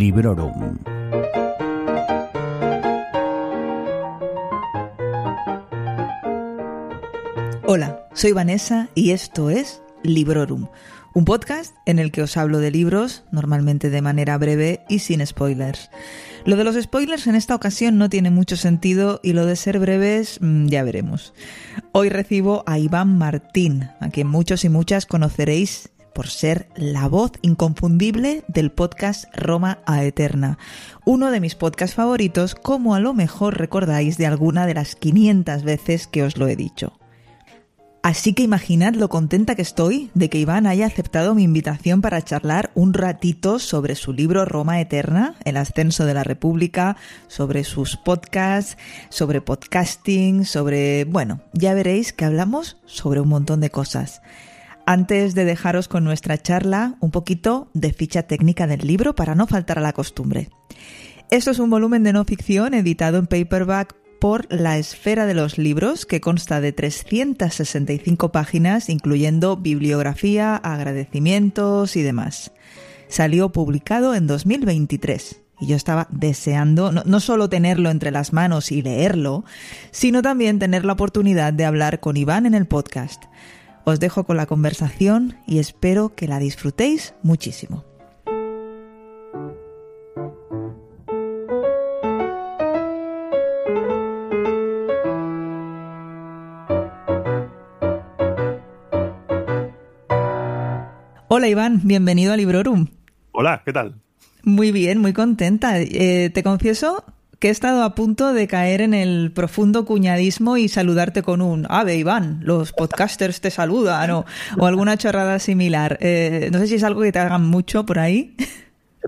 Librorum. Hola, soy Vanessa y esto es Librorum, un podcast en el que os hablo de libros, normalmente de manera breve y sin spoilers. Lo de los spoilers en esta ocasión no tiene mucho sentido y lo de ser breves mm, ya veremos. Hoy recibo a Iván Martín, a quien muchos y muchas conoceréis por ser la voz inconfundible del podcast Roma a Eterna, uno de mis podcasts favoritos, como a lo mejor recordáis de alguna de las 500 veces que os lo he dicho. Así que imaginad lo contenta que estoy de que Iván haya aceptado mi invitación para charlar un ratito sobre su libro Roma Eterna, El ascenso de la República, sobre sus podcasts, sobre podcasting, sobre... bueno, ya veréis que hablamos sobre un montón de cosas. Antes de dejaros con nuestra charla, un poquito de ficha técnica del libro para no faltar a la costumbre. Esto es un volumen de no ficción editado en paperback por La Esfera de los Libros, que consta de 365 páginas, incluyendo bibliografía, agradecimientos y demás. Salió publicado en 2023 y yo estaba deseando no, solo tenerlo entre las manos y leerlo, sino también tener la oportunidad de hablar con Iván en el podcast. Os dejo con la conversación y espero que la disfrutéis muchísimo. Hola Iván, bienvenido a Librorum. Hola, ¿qué tal? Muy bien, muy contenta. Eh, te confieso que he estado a punto de caer en el profundo cuñadismo y saludarte con un Ave Iván, los podcasters te saludan o, o alguna chorrada similar. Eh, no sé si es algo que te hagan mucho por ahí.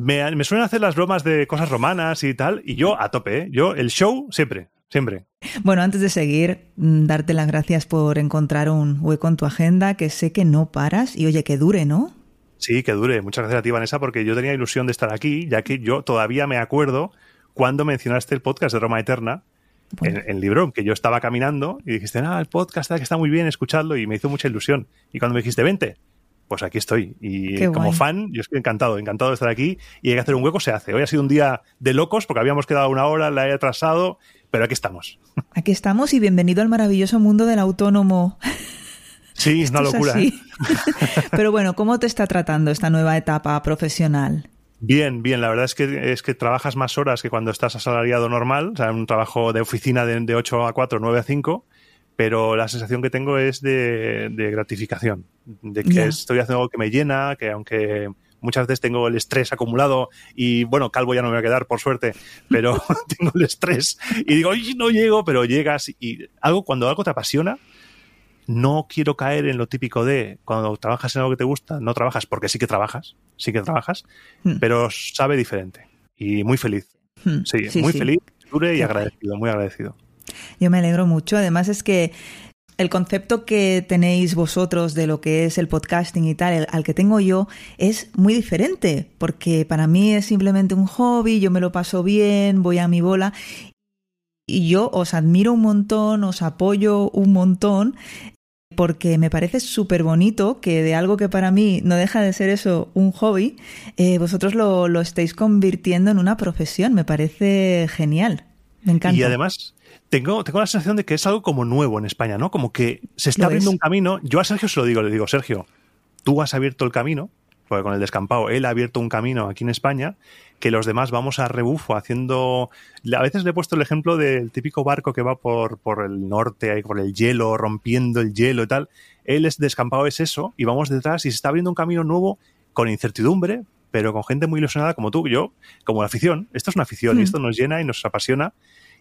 Me, me, suelen hacer las bromas de cosas romanas y tal, y yo a tope, ¿eh? Yo, el show, siempre, siempre. Bueno, antes de seguir, darte las gracias por encontrar un hueco en tu agenda, que sé que no paras, y oye, que dure, ¿no? Sí, que dure. Muchas gracias a ti, Vanessa, porque yo tenía ilusión de estar aquí, ya que yo todavía me acuerdo cuando mencionaste el podcast de Roma Eterna bueno. en, en Librón, que yo estaba caminando y dijiste, ah, el podcast que está muy bien, escuchadlo, y me hizo mucha ilusión. Y cuando me dijiste, vente, pues aquí estoy. Y Qué como guay. fan, yo estoy encantado, encantado de estar aquí. Y hay que hacer un hueco, se hace. Hoy ha sido un día de locos porque habíamos quedado una hora, la he atrasado, pero aquí estamos. Aquí estamos y bienvenido al maravilloso mundo del autónomo. Sí, es una locura. Es ¿eh? pero bueno, ¿cómo te está tratando esta nueva etapa profesional? Bien, bien. La verdad es que, es que trabajas más horas que cuando estás asalariado normal, o sea, un trabajo de oficina de, de 8 a 4, 9 a 5, pero la sensación que tengo es de, de gratificación, de que estoy haciendo algo que me llena, que aunque muchas veces tengo el estrés acumulado y bueno, calvo ya no me va a quedar por suerte, pero tengo el estrés y digo, "Ay, no llego, pero llegas y algo cuando algo te apasiona, no quiero caer en lo típico de cuando trabajas en algo que te gusta, no trabajas porque sí que trabajas, sí que trabajas, Hmm. pero sabe diferente y muy feliz. Hmm, Sí, sí, muy sí. feliz, dure y agradecido, muy agradecido. Yo me alegro mucho. Además es que el concepto que tenéis vosotros de lo que es el podcasting y tal, el- al que tengo yo, es muy diferente, porque para mí es simplemente un hobby, yo me lo paso bien, voy a mi bola. Y yo os admiro un montón, os apoyo un montón, porque me parece súper bonito que de algo que para mí no deja de ser eso, un hobby, eh, vosotros lo, lo estéis convirtiendo en una profesión. Me parece genial. Me encanta. Y además, tengo, tengo la sensación de que es algo como nuevo en España, ¿no? Como que se está abriendo es. un camino. Yo a Sergio se lo digo, le digo, Sergio, tú has abierto el camino, porque con el descampado él ha abierto un camino aquí en España, que los demás vamos a rebufo haciendo... A veces le he puesto el ejemplo del típico barco que va por, por el norte, ahí por el hielo, rompiendo el hielo y tal. Él es descampado, es eso, y vamos detrás y se está abriendo un camino nuevo con incertidumbre, pero con gente muy ilusionada como tú, yo, como la afición. Esto es una afición y Mm. esto nos llena y nos apasiona.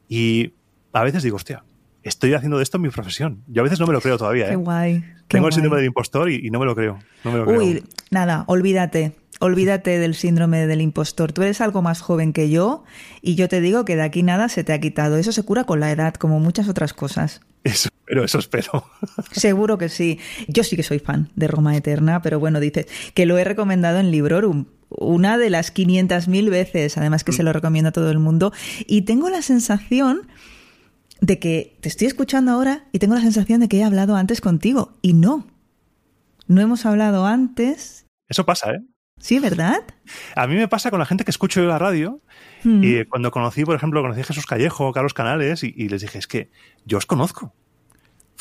Y a veces digo, hostia, estoy haciendo de esto mi profesión. Yo a veces no me lo creo todavía. Qué ¿eh? guay. qué Tengo el síndrome del impostor y, y no me lo creo. No me lo creo. Uy, nada, olvídate. Olvídate del síndrome del impostor. Tú eres algo más joven que yo y yo te digo que de aquí nada se te ha quitado. Eso se cura con la edad, como muchas otras cosas. Eso, pero eso espero. Seguro que sí. Yo sí que soy fan de Roma Eterna, pero bueno, dices que lo he recomendado en Librorum. Una de las 500.000 veces, además que se lo recomiendo a todo el mundo. Y tengo la sensación de que te estoy escuchando ahora y tengo la sensación de que he hablado antes contigo. Y no. No hemos hablado antes. Eso pasa, ¿eh? Sí, ¿verdad? A mí me pasa con la gente que escucho yo la radio. Mm. Y cuando conocí, por ejemplo, conocí a Jesús Callejo, Carlos Canales, y, y les dije, es que yo os conozco.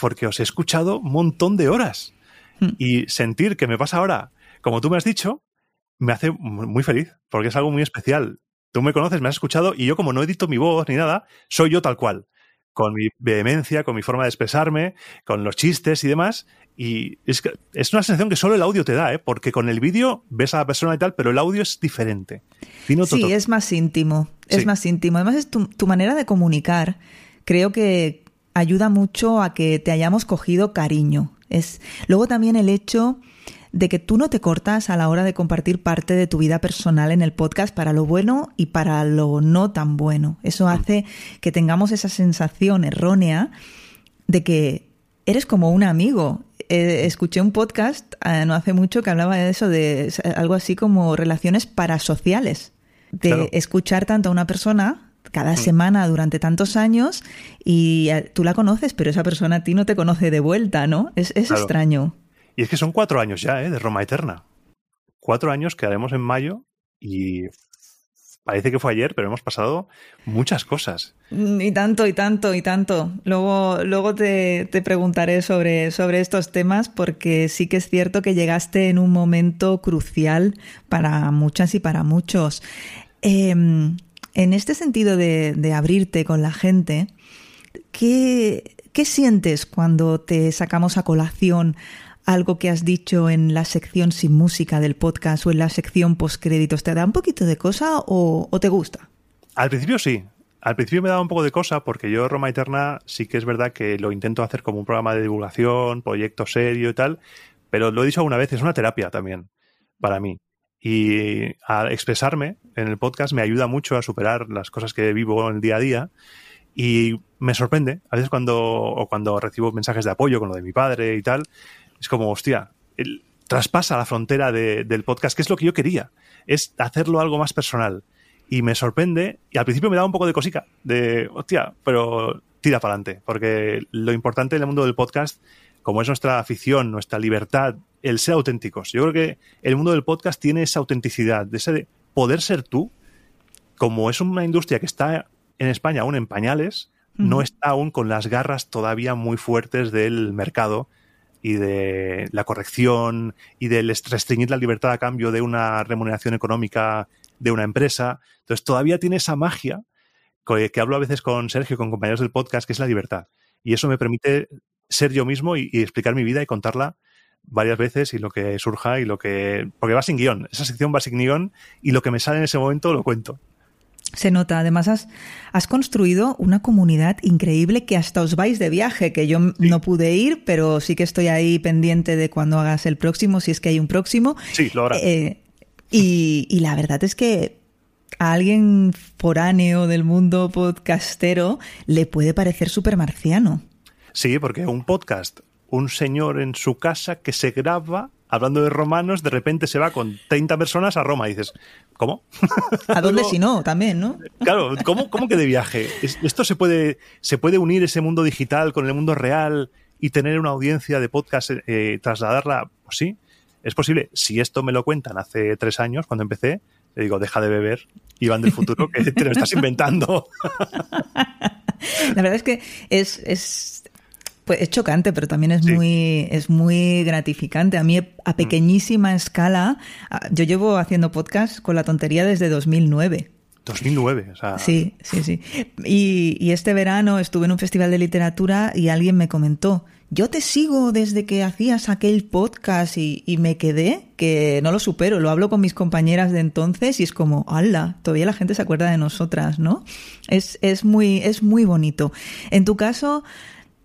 Porque os he escuchado un montón de horas. Mm. Y sentir que me pasa ahora, como tú me has dicho, me hace muy feliz, porque es algo muy especial. Tú me conoces, me has escuchado, y yo como no edito mi voz ni nada, soy yo tal cual. Con mi vehemencia, con mi forma de expresarme, con los chistes y demás. Y es, que, es una sensación que solo el audio te da, ¿eh? porque con el vídeo ves a la persona y tal, pero el audio es diferente. Sí, es más íntimo. Es Sí. más íntimo. Además, es tu, tu manera de comunicar. Creo que ayuda mucho a que te hayamos cogido cariño. Es luego también el hecho de que tú no te cortas a la hora de compartir parte de tu vida personal en el podcast para lo bueno y para lo no tan bueno. Eso hace que tengamos esa sensación errónea de que eres como un amigo. Eh, escuché un podcast eh, no hace mucho que hablaba de eso, de algo así como relaciones parasociales. De Claro. escuchar tanto a una persona cada semana durante tantos años y eh, tú la conoces, pero esa persona a ti no te conoce de vuelta, ¿no? Es, es Claro. extraño. Y es que son cuatro años ya, ¿eh? De Roma Eterna. Cuatro años que haremos en mayo y parece que fue ayer, pero hemos pasado muchas cosas. Mm, Y tanto, y tanto, y tanto. Luego, luego te, te preguntaré sobre, sobre estos temas porque sí que es cierto que llegaste en un momento crucial para muchas y para muchos. Eh, en este sentido de, de abrirte con la gente, ¿qué, ¿qué sientes cuando te sacamos a colación algo que has dicho en la sección sin música del podcast o en la sección postcréditos? ¿Te da un poquito de cosa o, te gusta? Al principio sí. Al principio me daba un poco de cosa porque yo Roma Eterna sí que es verdad que lo intento hacer como un programa de divulgación, proyecto serio y tal, pero lo he dicho alguna vez, es una terapia también para mí. Y al expresarme en el podcast me ayuda mucho a superar las cosas que vivo en el día a día y me sorprende a veces cuando o cuando recibo mensajes de apoyo con lo de mi padre y tal es como hostia el, traspasa la frontera de, del podcast que es lo que yo quería es hacerlo algo más personal. Y me sorprende y al principio me da un poco de cosica de hostia pero tira para adelante porque lo importante en el mundo del podcast como es nuestra afición nuestra libertad el ser auténticos. Yo creo que el mundo del podcast tiene esa autenticidad de ese de poder ser tú como es una industria que está en España aún en pañales, no está aún con las garras todavía muy fuertes del mercado y de la corrección y del est- restringir la libertad a cambio de una remuneración económica de una empresa. Entonces todavía tiene esa magia que hablo a veces con Sergio, con compañeros del podcast, que es la libertad. Y eso me permite ser yo mismo y, y explicar mi vida y contarla varias veces y lo que surja y lo que... Porque va sin guion, esa sección va sin guion y lo que me sale en ese momento lo cuento. Se nota, además has, has construido una comunidad increíble que hasta os vais de viaje, que yo no pude ir, pero sí que estoy ahí pendiente de cuando hagas el próximo, si es que hay un próximo. Sí, lo hará. Eh, y, y la verdad es que a alguien foráneo del mundo podcastero le puede parecer súper marciano. Sí, porque un podcast, un señor en su casa que se graba hablando de romanos, de repente se va con 30 personas a Roma y dices, ¿cómo? ¿A dónde si no? También, ¿no? Claro, ¿cómo, cómo que de viaje? Es- Esto se puede, se puede unir ese mundo digital con el mundo real y tener una audiencia de podcast, eh, trasladarla. Pues sí, es posible. Si esto me lo cuentan hace tres años, cuando empecé, le digo, deja de beber, Iván del futuro, que te lo estás inventando. La verdad es que es, es, pues es chocante, pero también es Sí. muy, es muy gratificante. A mí, a pequeñísima escala, yo llevo haciendo podcast con la tontería desde 2009. 2009, o sea, Sí, sí, sí. Y, y este verano estuve en un festival de literatura y alguien me comentó, yo te sigo desde que hacías aquel podcast y, y me quedé, que no lo supero, lo hablo con mis compañeras de entonces y es como, ¡hala! Todavía la gente se acuerda de nosotras, ¿no? Es, es, muy, es muy bonito. En tu caso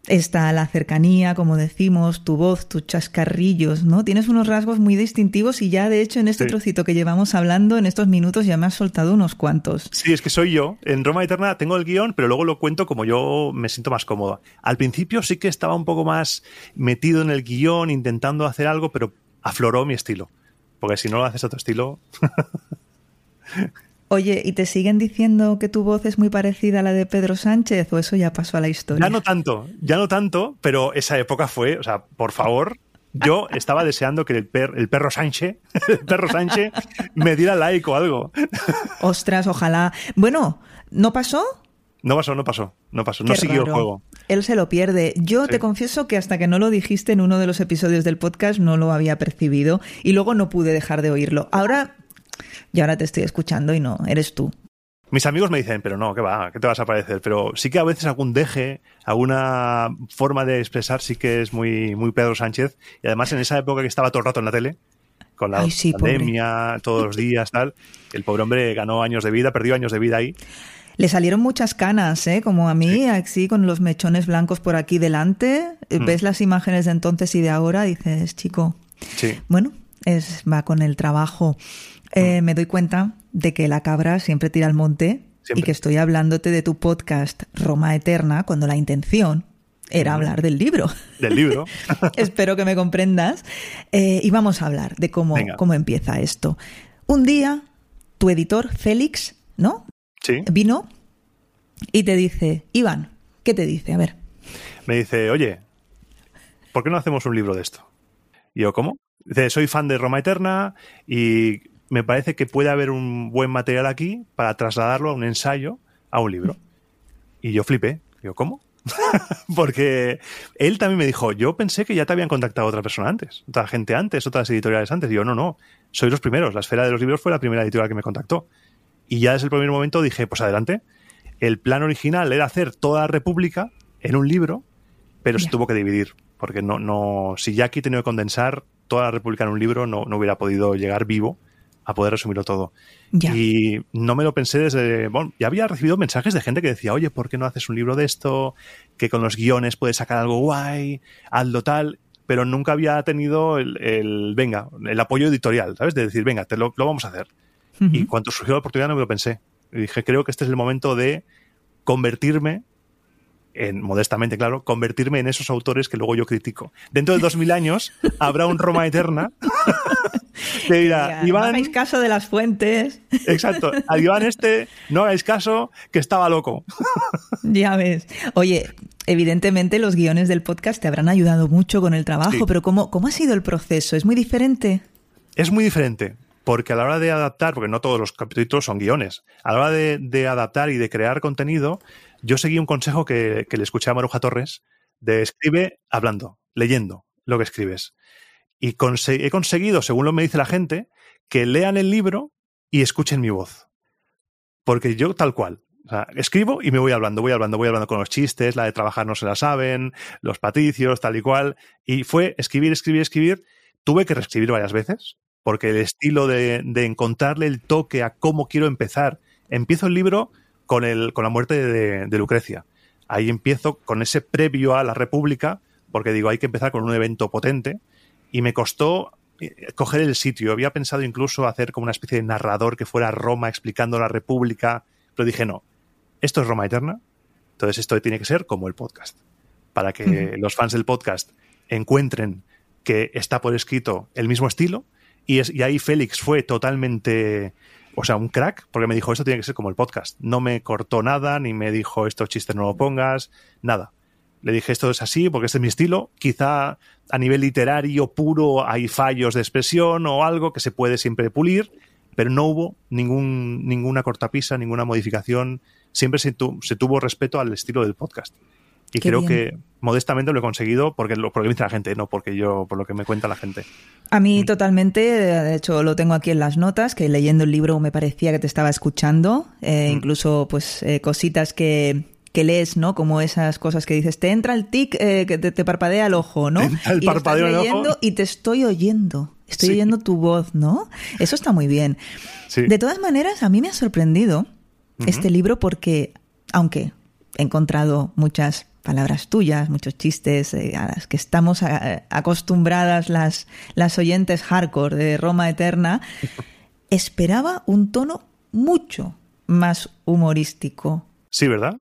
está la cercanía, como decimos, tu voz, tus chascarrillos, ¿no? Tienes unos rasgos muy distintivos y ya de hecho en este Sí. trocito que llevamos hablando, en estos minutos ya me has soltado unos cuantos. Sí, es que soy yo. En Roma Eterna tengo el guion, pero luego lo cuento como yo me siento más cómodo. Al principio sí que estaba un poco más metido en el guion, intentando hacer algo, pero afloró mi estilo. Porque si no lo haces a tu estilo. Oye, ¿y te siguen diciendo que tu voz es muy parecida a la de Pedro Sánchez o eso ya pasó a la historia? Ya no tanto, ya no tanto, pero esa época fue, o sea, por favor, Yo estaba deseando que el, el perro Sánchez, el perro Sánchez, me diera like o algo. Ostras, ojalá. Bueno, ¿no pasó? No pasó, no pasó, no pasó, no siguió el juego. Él se lo pierde. Yo te confieso que hasta que no lo dijiste en uno de los episodios del podcast no lo había percibido y luego no pude dejar de oírlo. Ahora, y ahora te estoy escuchando y no, eres tú. Mis amigos me dicen, pero no, ¿qué va? ¿Qué te vas a parecer? Pero sí que a veces algún deje, alguna forma de expresar sí que es muy, muy Pedro Sánchez. Y además en esa época que estaba todo el rato en la tele, con la pandemia, todos los días, tal, el pobre hombre ganó años de vida, perdió años de vida ahí. Le salieron muchas canas, ¿eh? Como a mí, así con los mechones blancos por aquí delante. Eh, mm. Ves las imágenes de entonces y de ahora, dices, chico. Sí. Bueno, es, va con el trabajo. Eh, mm. Me doy cuenta de que la cabra siempre tira al monte y que estoy hablándote de tu podcast Roma Eterna cuando la intención era mm. hablar del libro. Del libro. Espero que me comprendas. Eh, y vamos a hablar de cómo, cómo empieza esto. Un día, tu editor Félix, ¿no? Vino y te dice, Iván, ¿qué te dice? A ver. Me dice, oye, ¿por qué no hacemos un libro de esto? Y yo, ¿cómo? Dice, soy fan de Roma Eterna y me parece que puede haber un buen material aquí para trasladarlo a un ensayo, a un libro. Y yo flipé. Yo, ¿cómo? Porque él también me dijo, yo pensé que ya te habían contactado otra persona antes, otra gente antes, otras editoriales antes. Y yo, no, no, soy los primeros. La Esfera de los Libros fue la primera editorial que me contactó. Y ya desde el primer momento dije, pues adelante. El plan original era hacer toda la República en un libro, pero se tuvo que dividir. Porque no, no, si ya aquí tenido que condensar toda la República en un libro, no, no hubiera podido llegar vivo a poder resumirlo todo. Y no me lo pensé desde. Bueno, ya había recibido mensajes de gente que decía, oye, ¿por qué no haces un libro de esto? Que con los guiones puedes sacar algo guay, hazlo tal. Pero nunca había tenido el, venga, el apoyo editorial, ¿sabes? De decir, venga, te lo, lo vamos a hacer. Y cuando surgió la oportunidad no me lo pensé. Y dije, creo que este es el momento de convertirme en, modestamente, claro, convertirme en esos autores que luego yo critico. Dentro de dos mil años habrá un Roma Eterna que dirá, Iván... No hagáis caso de las fuentes. Exacto, a Iván este no hagáis caso que estaba loco. ya ves. Oye, evidentemente los guiones del podcast te habrán ayudado mucho con el trabajo, pero ¿cómo, ¿cómo ha sido el proceso? ¿Es muy diferente? Es muy diferente porque a la hora de adaptar, porque no todos los capítulos son guiones, a la hora de, adaptar y de crear contenido, yo seguí un consejo que, le escuché a Maruja Torres, de escribe hablando, leyendo lo que escribes. Y he conseguido, según lo me dice la gente, que lean el libro y escuchen mi voz. Porque yo tal cual, escribo y me voy hablando, voy hablando, voy hablando con los chistes, la de trabajar no se la saben, los patricios, tal y cual. Y fue escribir, escribir, escribir. Tuve que reescribir varias veces, porque el estilo de, encontrarle el toque a cómo quiero empezar. Empiezo el libro con, el, con la muerte de, Lucrecia. Ahí empiezo con ese previo a la República, porque digo, hay que empezar con un evento potente, y me costó eh, coger el sitio. Había pensado incluso hacer como una especie de narrador que fuera Roma explicando la República, pero dije, no, esto es Roma Eterna, entonces esto tiene que ser como el podcast, para que los fans del podcast encuentren que está por escrito el mismo estilo y, ahí Félix fue totalmente, o sea, un crack, porque me dijo, esto tiene que ser como el podcast. No me cortó nada, ni me dijo, estos chistes no lo pongas, nada. Le dije, esto es así porque este es mi estilo. Quizá a nivel literario puro hay fallos de expresión o algo que se puede siempre pulir, pero no hubo ningún, ninguna cortapisa, ninguna modificación. Siempre se, se tuvo respeto al estilo del podcast. Y creo que modestamente lo he conseguido porque lo, porque me dice la gente, no porque yo, por lo que me cuenta la gente. A mí mm. totalmente, de hecho lo tengo aquí en las notas, que leyendo el libro me parecía que te estaba escuchando, eh, mm. incluso pues eh, cositas que, que lees, ¿no? Como esas cosas que dices, te entra el tic, eh, que te, parpadea el ojo, ¿no? El y parpadeo leyendo y te estoy oyendo, estoy oyendo tu voz, ¿no? Eso está muy bien. De todas maneras, a mí me ha sorprendido este libro porque, aunque he encontrado muchas palabras tuyas, muchos chistes eh, a las que estamos eh, acostumbradas las, las oyentes hardcore de Roma Eterna, esperaba un tono mucho más humorístico. Sí, ¿verdad?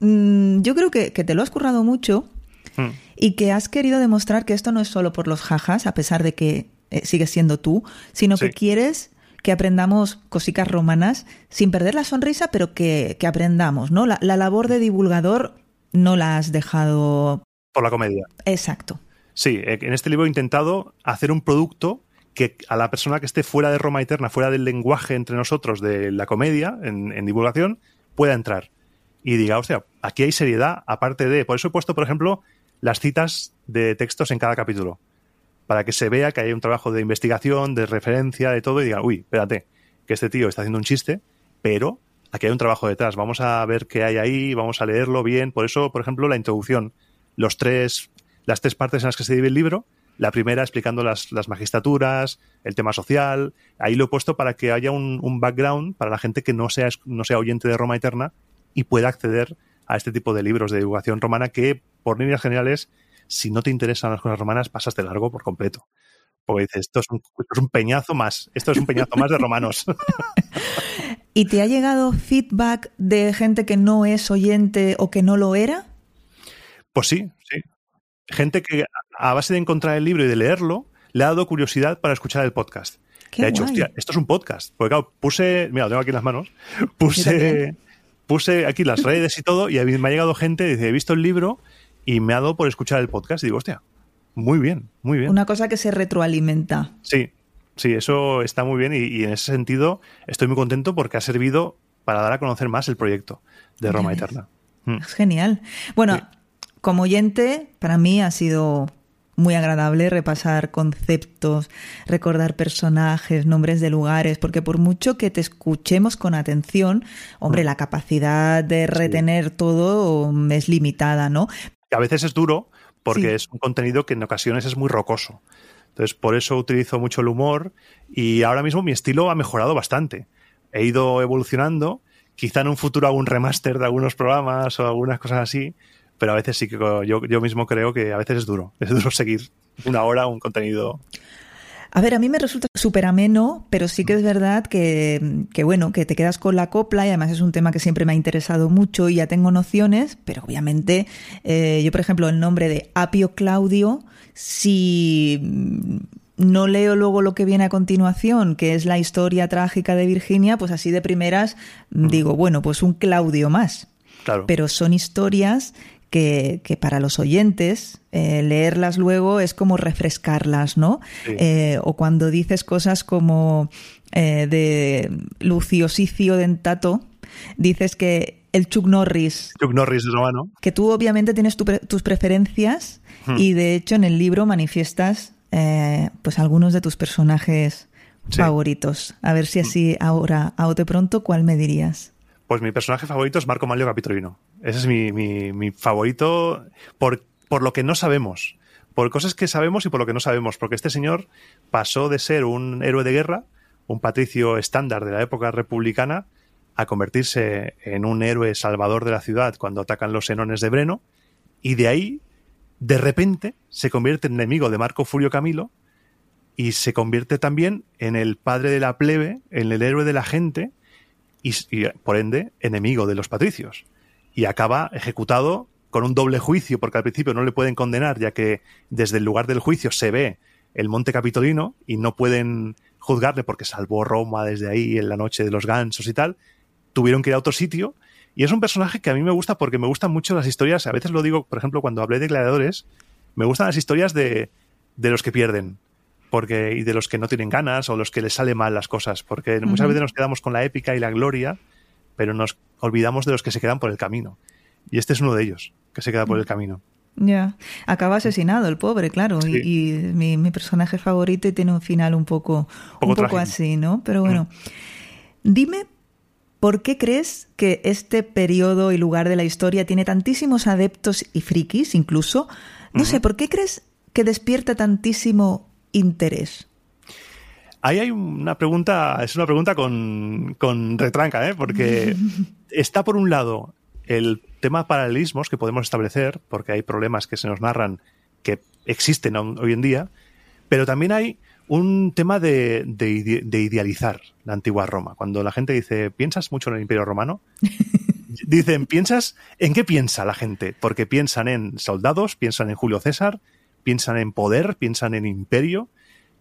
Mm, yo creo que, te lo has currado mucho hmm. y que has querido demostrar que esto no es solo por los jajas, a pesar de que eh, sigues siendo tú, sino que quieres que aprendamos cositas romanas sin perder la sonrisa, pero que, aprendamos, ¿no? la labor de divulgador no la has dejado... Por la comedia. Exacto. Sí, eh, en este libro he intentado hacer un producto que a la persona que esté fuera de Roma Eterna, fuera del lenguaje entre nosotros de la comedia, en, divulgación, pueda entrar. Y diga, hostia, aquí hay seriedad, aparte de. Por eso he puesto, por ejemplo, las citas de textos en cada capítulo. Para que se vea que hay un trabajo de investigación, de referencia, de todo, y diga, uy, espérate, que este tío está haciendo un chiste, pero aquí hay un trabajo detrás. Vamos a ver qué hay ahí, vamos a leerlo bien. Por eso, por ejemplo, la introducción, los tres, las tres partes en las que se divide el libro, la primera explicando las, magistraturas, el tema social. Ahí lo he puesto para que haya un, background para la gente que no sea, no sea oyente de Roma Eterna y pueda acceder a este tipo de libros de divulgación romana que, por líneas generales, si no te interesan las cosas romanas, pasas de largo por completo. Porque dices, esto es un peñazo más, esto es un peñazo más de romanos. ¿Y te ha llegado feedback de gente que no es oyente o que no lo era? Pues sí, sí. Gente que a base de encontrar el libro y de leerlo, le ha dado curiosidad para escuchar el podcast. Qué ha dicho, hostia, esto es un podcast. Porque claro, puse, mira, lo tengo aquí en las manos, puse, puse aquí las redes y todo, y me ha llegado gente, dice, he visto el libro y me ha dado por escuchar el podcast. Y digo, hostia, muy bien, muy bien. Una cosa que se retroalimenta. Sí, sí, eso está muy bien y, en ese sentido estoy muy contento porque ha servido para dar a conocer más el proyecto de Roma Eterna. Mm. Es genial. Bueno, como oyente, para mí ha sido muy agradable repasar conceptos, recordar personajes, nombres de lugares, porque por mucho que te escuchemos con atención, hombre, mm. la capacidad de retener todo es limitada, ¿no? A veces es duro porque es un contenido que en ocasiones es muy rocoso. Entonces, por eso utilizo mucho el humor y ahora mismo mi estilo ha mejorado bastante. He ido evolucionando, quizá en un futuro hago un remaster de algunos programas o algunas cosas así, pero a veces sí que yo, yo mismo creo que a veces es duro, es duro seguir una hora un contenido. A ver, a mí me resulta súper ameno, pero sí que es verdad que, que, bueno, que te quedas con la copla y además es un tema que siempre me ha interesado mucho y ya tengo nociones, pero obviamente eh, yo, por ejemplo, el nombre de Apio Claudio, si no leo luego lo que viene a continuación, que es la historia trágica de Virginia, pues así de primeras mm. digo, bueno, pues un Claudio más. Claro. Pero son historias que, para los oyentes eh, leerlas luego es como refrescarlas, ¿no? Eh, o cuando dices cosas como eh, de Lucio Sicio Dentato, dices que el Chuck Norris. Chuck Norris es romano. Que tú obviamente tienes tus preferencias hmm. y de hecho en el libro manifiestas pues algunos de tus personajes favoritos. A ver si hmm. así ahora, a de pronto, ¿cuál me dirías? Pues mi personaje favorito es Marco Manlio Capitolino. Ese es mi, mi, favorito por, por lo que no sabemos. Por cosas que sabemos y por lo que no sabemos. Porque este señor pasó de ser un héroe de guerra, un patricio estándar de la época republicana, a convertirse en un héroe salvador de la ciudad cuando atacan los senones de Breno. Y de ahí, de repente, se convierte en enemigo de Marco Furio Camilo y se convierte también en el padre de la plebe, en el héroe de la gente y, por ende enemigo de los patricios. Y acaba ejecutado con un doble juicio, porque al principio no le pueden condenar, ya que desde el lugar del juicio se ve el monte capitolino y no pueden juzgarle porque salvó Roma desde ahí en la noche de los gansos y tal. Tuvieron que ir a otro sitio. Y es un personaje que a mí me gusta porque me gustan mucho las historias. A veces lo digo, por ejemplo, cuando hablé de gladiadores, me gustan las historias de, de los que pierden porque y de los que no tienen ganas o los que les sale mal las cosas, porque muchas veces nos quedamos con la épica y la gloria, pero nos olvidamos de los que se quedan por el camino. Y este es uno de ellos, que se queda por el camino. Ya, acaba asesinado el pobre, claro, y, mi, personaje favorito y tiene un final un poco, un poco, así, ¿no? Pero bueno, dime ¿Por qué crees que este periodo y lugar de la historia tiene tantísimos adeptos y frikis incluso? No sé, ¿por qué crees que despierta tantísimo interés? Ahí hay una pregunta, es una pregunta con, retranca, ¿eh? porque está por un lado el tema de paralelismos que podemos establecer, porque hay problemas que se nos narran que existen hoy en día, pero también hay un tema de, idealizar la antigua Roma. Cuando la gente dice, ¿piensas mucho en el Imperio Romano? Dicen, ¿piensas? ¿En qué piensa la gente? Porque piensan en soldados, piensan en Julio César, piensan en poder, piensan en imperio,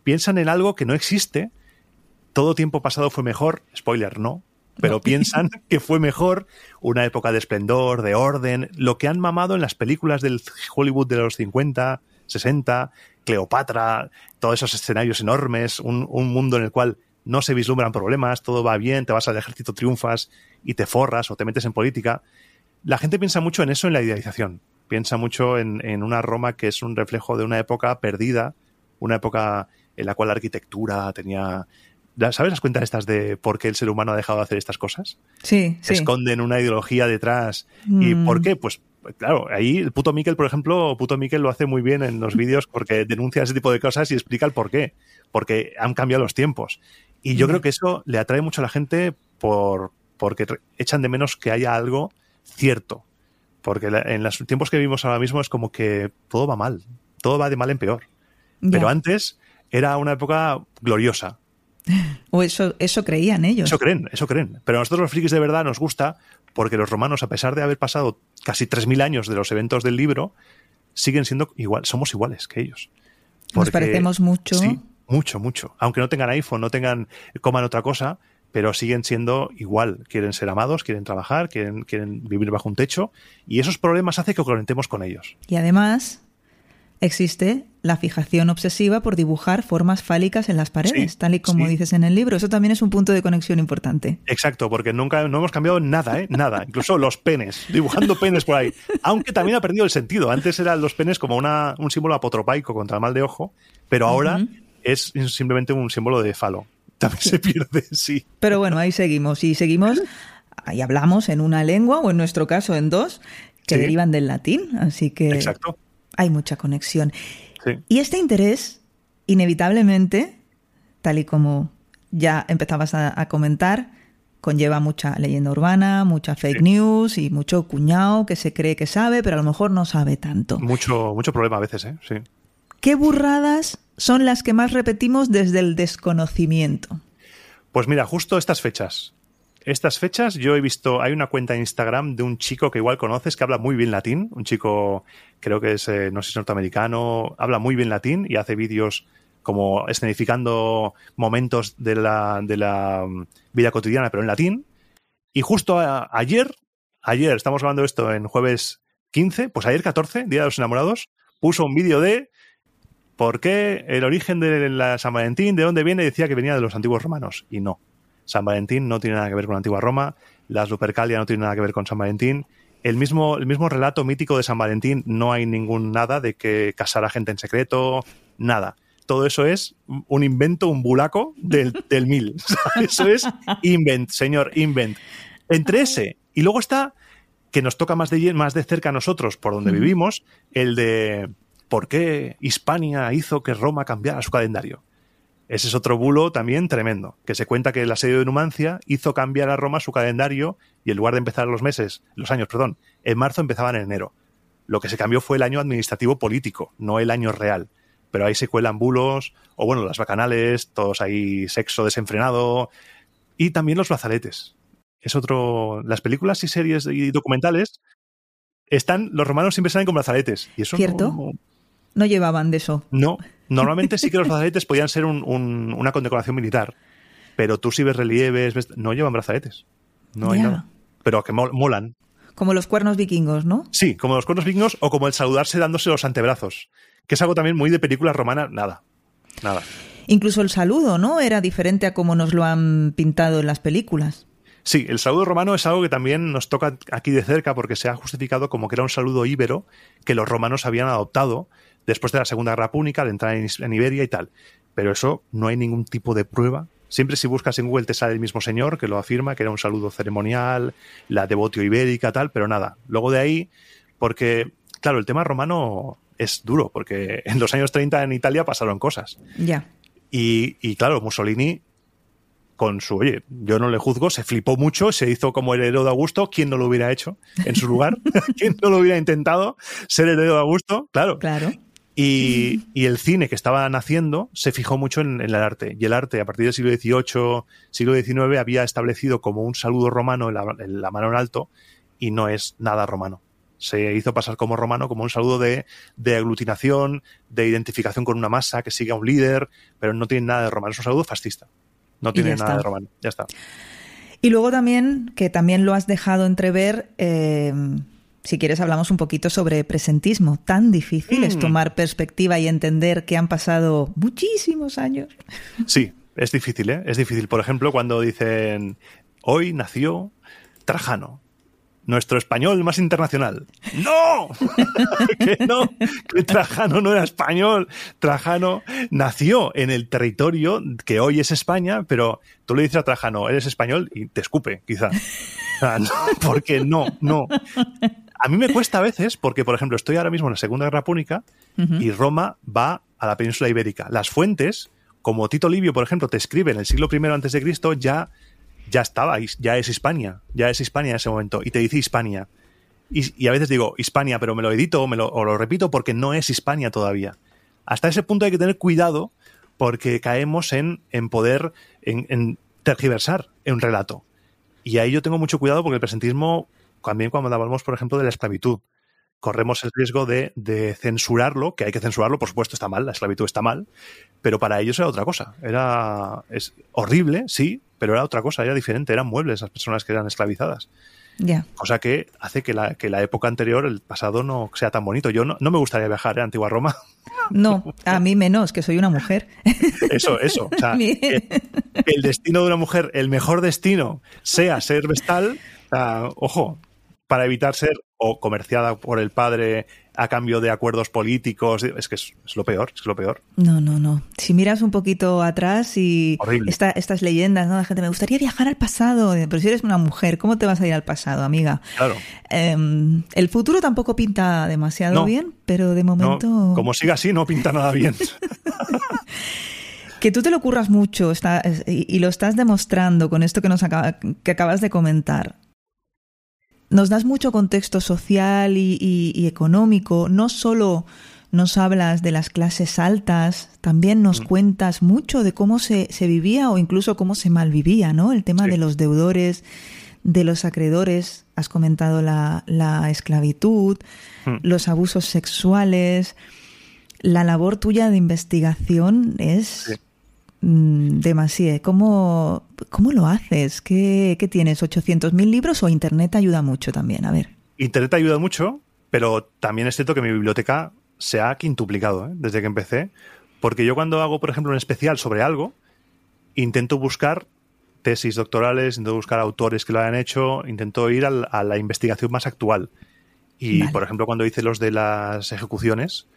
piensan en algo que no existe. Todo tiempo pasado fue mejor, spoiler, no, pero piensan que fue mejor una época de esplendor, de orden, lo que han mamado en las películas del Hollywood de los 50, 60, Cleopatra, todos esos escenarios enormes, un, un mundo en el cual no se vislumbran problemas, todo va bien, te vas al ejército, triunfas y te forras o te metes en política. La gente piensa mucho en eso en la idealización. Piensa mucho en, en una Roma que es un reflejo de una época perdida, una época en la cual la arquitectura tenía ¿Sabes las cuentas estas de por qué el ser humano ha dejado de hacer estas cosas? Sí, sí. Esconden una ideología detrás. ¿Y Mm. por qué? Pues claro, ahí el puto Miquel, por ejemplo, puto Miquel lo hace muy bien en los vídeos porque denuncia ese tipo de cosas y explica el por qué. Porque han cambiado los tiempos. Y yo Ya. creo que eso le atrae mucho a la gente por, porque echan de menos que haya algo cierto. Porque en los tiempos que vivimos ahora mismo es como que todo va mal. Todo va de mal en peor. Pero antes era una época gloriosa. O eso, eso creían ellos. Eso creen, eso creen. Pero a nosotros los frikis de verdad nos gusta porque los romanos, a pesar de haber pasado casi 3.000 años de los eventos del libro, siguen siendo igual, somos iguales que ellos. Nos parecemos mucho. Sí, mucho, mucho. Aunque no tengan iPhone, no tengan, coman otra cosa, pero siguen siendo igual. Quieren ser amados, quieren trabajar, quieren, quieren vivir bajo un techo y esos problemas hacen que conectemos con ellos. Y además existe la fijación obsesiva por dibujar formas fálicas en las paredes, Sí, tal y como sí. dices en el libro. Eso también es un punto de conexión importante. Exacto, porque nunca no hemos cambiado nada, ¿eh? Nada. Incluso los penes, dibujando penes por ahí. Aunque también ha perdido el sentido. Antes eran los penes como una, un símbolo apotropaico contra el mal de ojo, pero ahora es simplemente un símbolo de falo. También se pierde, sí. Pero bueno, ahí seguimos. Y seguimos, ahí hablamos en una lengua, o en nuestro caso en dos, que Sí. derivan del latín. Así que Exacto. hay mucha conexión. Sí. Y este interés, inevitablemente, tal y como ya empezabas a, a comentar, conlleva mucha leyenda urbana, mucha fake Sí. news y mucho cuñado que se cree que sabe, pero a lo mejor no sabe tanto. Mucho, mucho problema a veces, ¿eh? Sí. ¿Qué burradas son las que más repetimos desde el desconocimiento? Pues mira, justo estas fechas. Estas fechas yo he visto, hay una cuenta en Instagram de un chico que igual conoces que habla muy bien latín, un chico creo que es, eh, no sé si es norteamericano, habla muy bien latín y hace vídeos como escenificando momentos de la, mm, vida cotidiana, pero en latín. Y justo ayer, ayer, estamos hablando de esto en jueves 15, pues ayer 14, Día de los Enamorados, puso un vídeo de por qué el origen de la San Valentín, de dónde viene, decía que venía de los antiguos romanos. Y no. San Valentín no tiene nada que ver con la antigua Roma, las Lupercalia no tienen nada que ver con San Valentín. El mismo, el mismo relato mítico de San Valentín no hay ningún nada de que casara gente en secreto, nada. Todo eso es un invento, un bulaco del, del mil. Eso es invent, señor, invent. Entre ese y luego está, que nos toca más de, más de cerca a nosotros, por donde vivimos, el de por qué Hispania hizo que Roma cambiara su calendario. Ese es otro bulo también tremendo, que se cuenta que el asedio de Numancia hizo cambiar a Roma su calendario y en lugar de empezar los meses, los años, perdón, en marzo empezaban en enero. Lo que se cambió fue el año administrativo político, no el año real. Pero ahí se cuelan bulos, o bueno, las bacanales, todos ahí sexo desenfrenado, y también los brazaletes. Es otro. Las películas y series y documentales están. Los romanos siempre salen con brazaletes. Y eso ¿Cierto? no, No llevaban de eso. no, normalmente sí que los brazaletes podían ser un- un- una condecoración militar, pero tú si ves relieves, ves- no llevan brazaletes. No hay nada. Pero que mol- molan. Como los cuernos vikingos, ¿no? Sí, como los cuernos vikingos o como el saludarse dándose los antebrazos, que es algo también muy de películas romanas. Nada, nada. Incluso el saludo, ¿no? Era diferente a como nos lo han pintado en las películas. Sí, el saludo romano es algo que también nos toca aquí de cerca porque se ha justificado como que era un saludo íbero que los romanos habían adoptado después de la Segunda Guerra Púnica, de entrar en, Iberia y tal. Pero eso no hay ningún tipo de prueba. Siempre si buscas en Google te sale el mismo señor que lo afirma, que era un saludo ceremonial, la devotio ibérica, tal, pero nada. Luego de ahí, porque, claro, el tema romano es duro, porque en los años 30 en Italia pasaron cosas. Ya. Y, y claro, Mussolini, con su, oye, yo no le juzgo, se flipó mucho, se hizo como heredero de Augusto. ¿Quién no lo hubiera hecho en su lugar? ¿Quién no lo hubiera intentado ser heredero de Augusto? Claro. Claro. Y, y el cine que estaba naciendo se fijó mucho en, en el arte. Y el arte, a partir del siglo XVIII, siglo XIX, había establecido como un saludo romano en la, en la mano en alto y no es nada romano. Se hizo pasar como romano como un saludo de, de aglutinación, de identificación con una masa que sigue a un líder, pero no tiene nada de romano. Es un saludo fascista. No tiene nada está. de romano. Ya está. Y luego también, que también lo has dejado entrever, eh, si quieres hablamos un poquito sobre presentismo. Tan difícil es Mm. tomar perspectiva y entender que han pasado muchísimos años. Sí, es difícil, ¿eh? Es difícil. Por ejemplo, cuando dicen, hoy nació Trajano, nuestro español más internacional. ¡No! que no, que Trajano no era español. Trajano nació en el territorio que hoy es España, pero tú le dices a Trajano, eres español y te escupe, quizá. O sea, no, porque no, no. A mí me cuesta a veces, porque, por ejemplo, estoy ahora mismo en la Segunda Guerra Púnica y Roma va a la península ibérica. Las fuentes, como Tito Livio, por ejemplo, te escribe en el siglo I antes de Cristo, ya, ya estaba, ya es Hispania, ya es Hispania en ese momento, y te dice Hispania. Y, y a veces digo Hispania, pero me lo edito me lo, o lo repito porque no es Hispania todavía. Hasta ese punto hay que tener cuidado porque caemos en, en poder, en, en tergiversar un relato. Y ahí yo tengo mucho cuidado porque el presentismo, también cuando hablamos, por ejemplo, de la esclavitud, corremos el riesgo de, de censurarlo, que hay que censurarlo, por supuesto está mal, la esclavitud está mal, pero para ellos era otra cosa. Era es horrible, sí, pero era otra cosa, era diferente, eran muebles las personas que eran esclavizadas. Ya. Cosa que hace que la, que la época anterior, el pasado, no sea tan bonito. Yo no, no me gustaría viajar ¿eh? a Antigua Roma. No, a mí menos, que soy una mujer. Eso, eso. O sea, el destino de una mujer, el mejor destino, sea ser vestal, o sea, ojo, para evitar ser o comerciada por el padre a cambio de acuerdos políticos. Es que es, es lo peor, es lo peor. No, no, no. Si miras un poquito atrás y Horrible. esta- estas leyendas, ¿no? La gente me gustaría viajar al pasado, pero si eres una mujer, ¿cómo te vas a ir al pasado, amiga? Claro. Em, el futuro tampoco pinta demasiado No. bien, pero de No, momento como siga así, no pinta nada bien. que tú te lo curras mucho está- y, y lo estás demostrando con esto que nos acaba- que acabas de comentar. Nos das mucho contexto social y, y- y económico. No solo nos hablas de las clases altas, también nos Mm. cuentas mucho de cómo se, se vivía o incluso cómo se malvivía, ¿no? El tema Sí. de los deudores, de los acreedores. Has comentado la, la esclavitud, Mm. los abusos sexuales. La labor tuya de investigación es Sí. Mm, demasiado. ¿Cómo, ¿Cómo lo haces? ¿Qué, qué tienes? ¿800.000 libros o Internet ayuda mucho también? A ver. Internet ayuda mucho, pero también es cierto que mi biblioteca se ha quintuplicado ¿eh? desde que empecé. Porque yo cuando hago, por ejemplo, un especial sobre algo, intento buscar tesis doctorales, intento buscar autores que lo hayan hecho, intento ir al- a la investigación más actual. Y, Vale. por ejemplo, cuando hice los de las ejecuciones,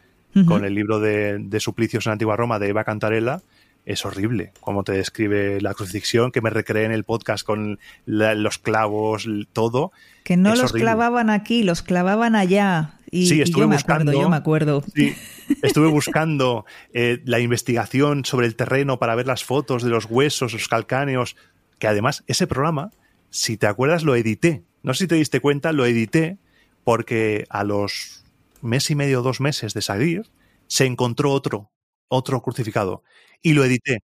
con el libro de, de Suplicios en Antigua Roma de Eva Cantarella, es horrible cómo te describe la crucifixión, que me recreé en el podcast con la- los clavos, todo. Que no es los horrible. clavaban aquí, los clavaban allá. Y, Sí, y estuve yo me buscando. acuerdo, yo me acuerdo. Sí, estuve buscando eh, la investigación sobre el terreno para ver las fotos de los huesos, los calcáneos, que además ese programa, si te acuerdas, lo edité. No sé si te diste cuenta, lo edité porque a los mes y medio, dos meses de salir, se encontró otro, otro crucificado. Y lo edité.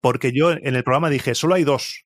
Porque yo en el programa dije, solo hay dos.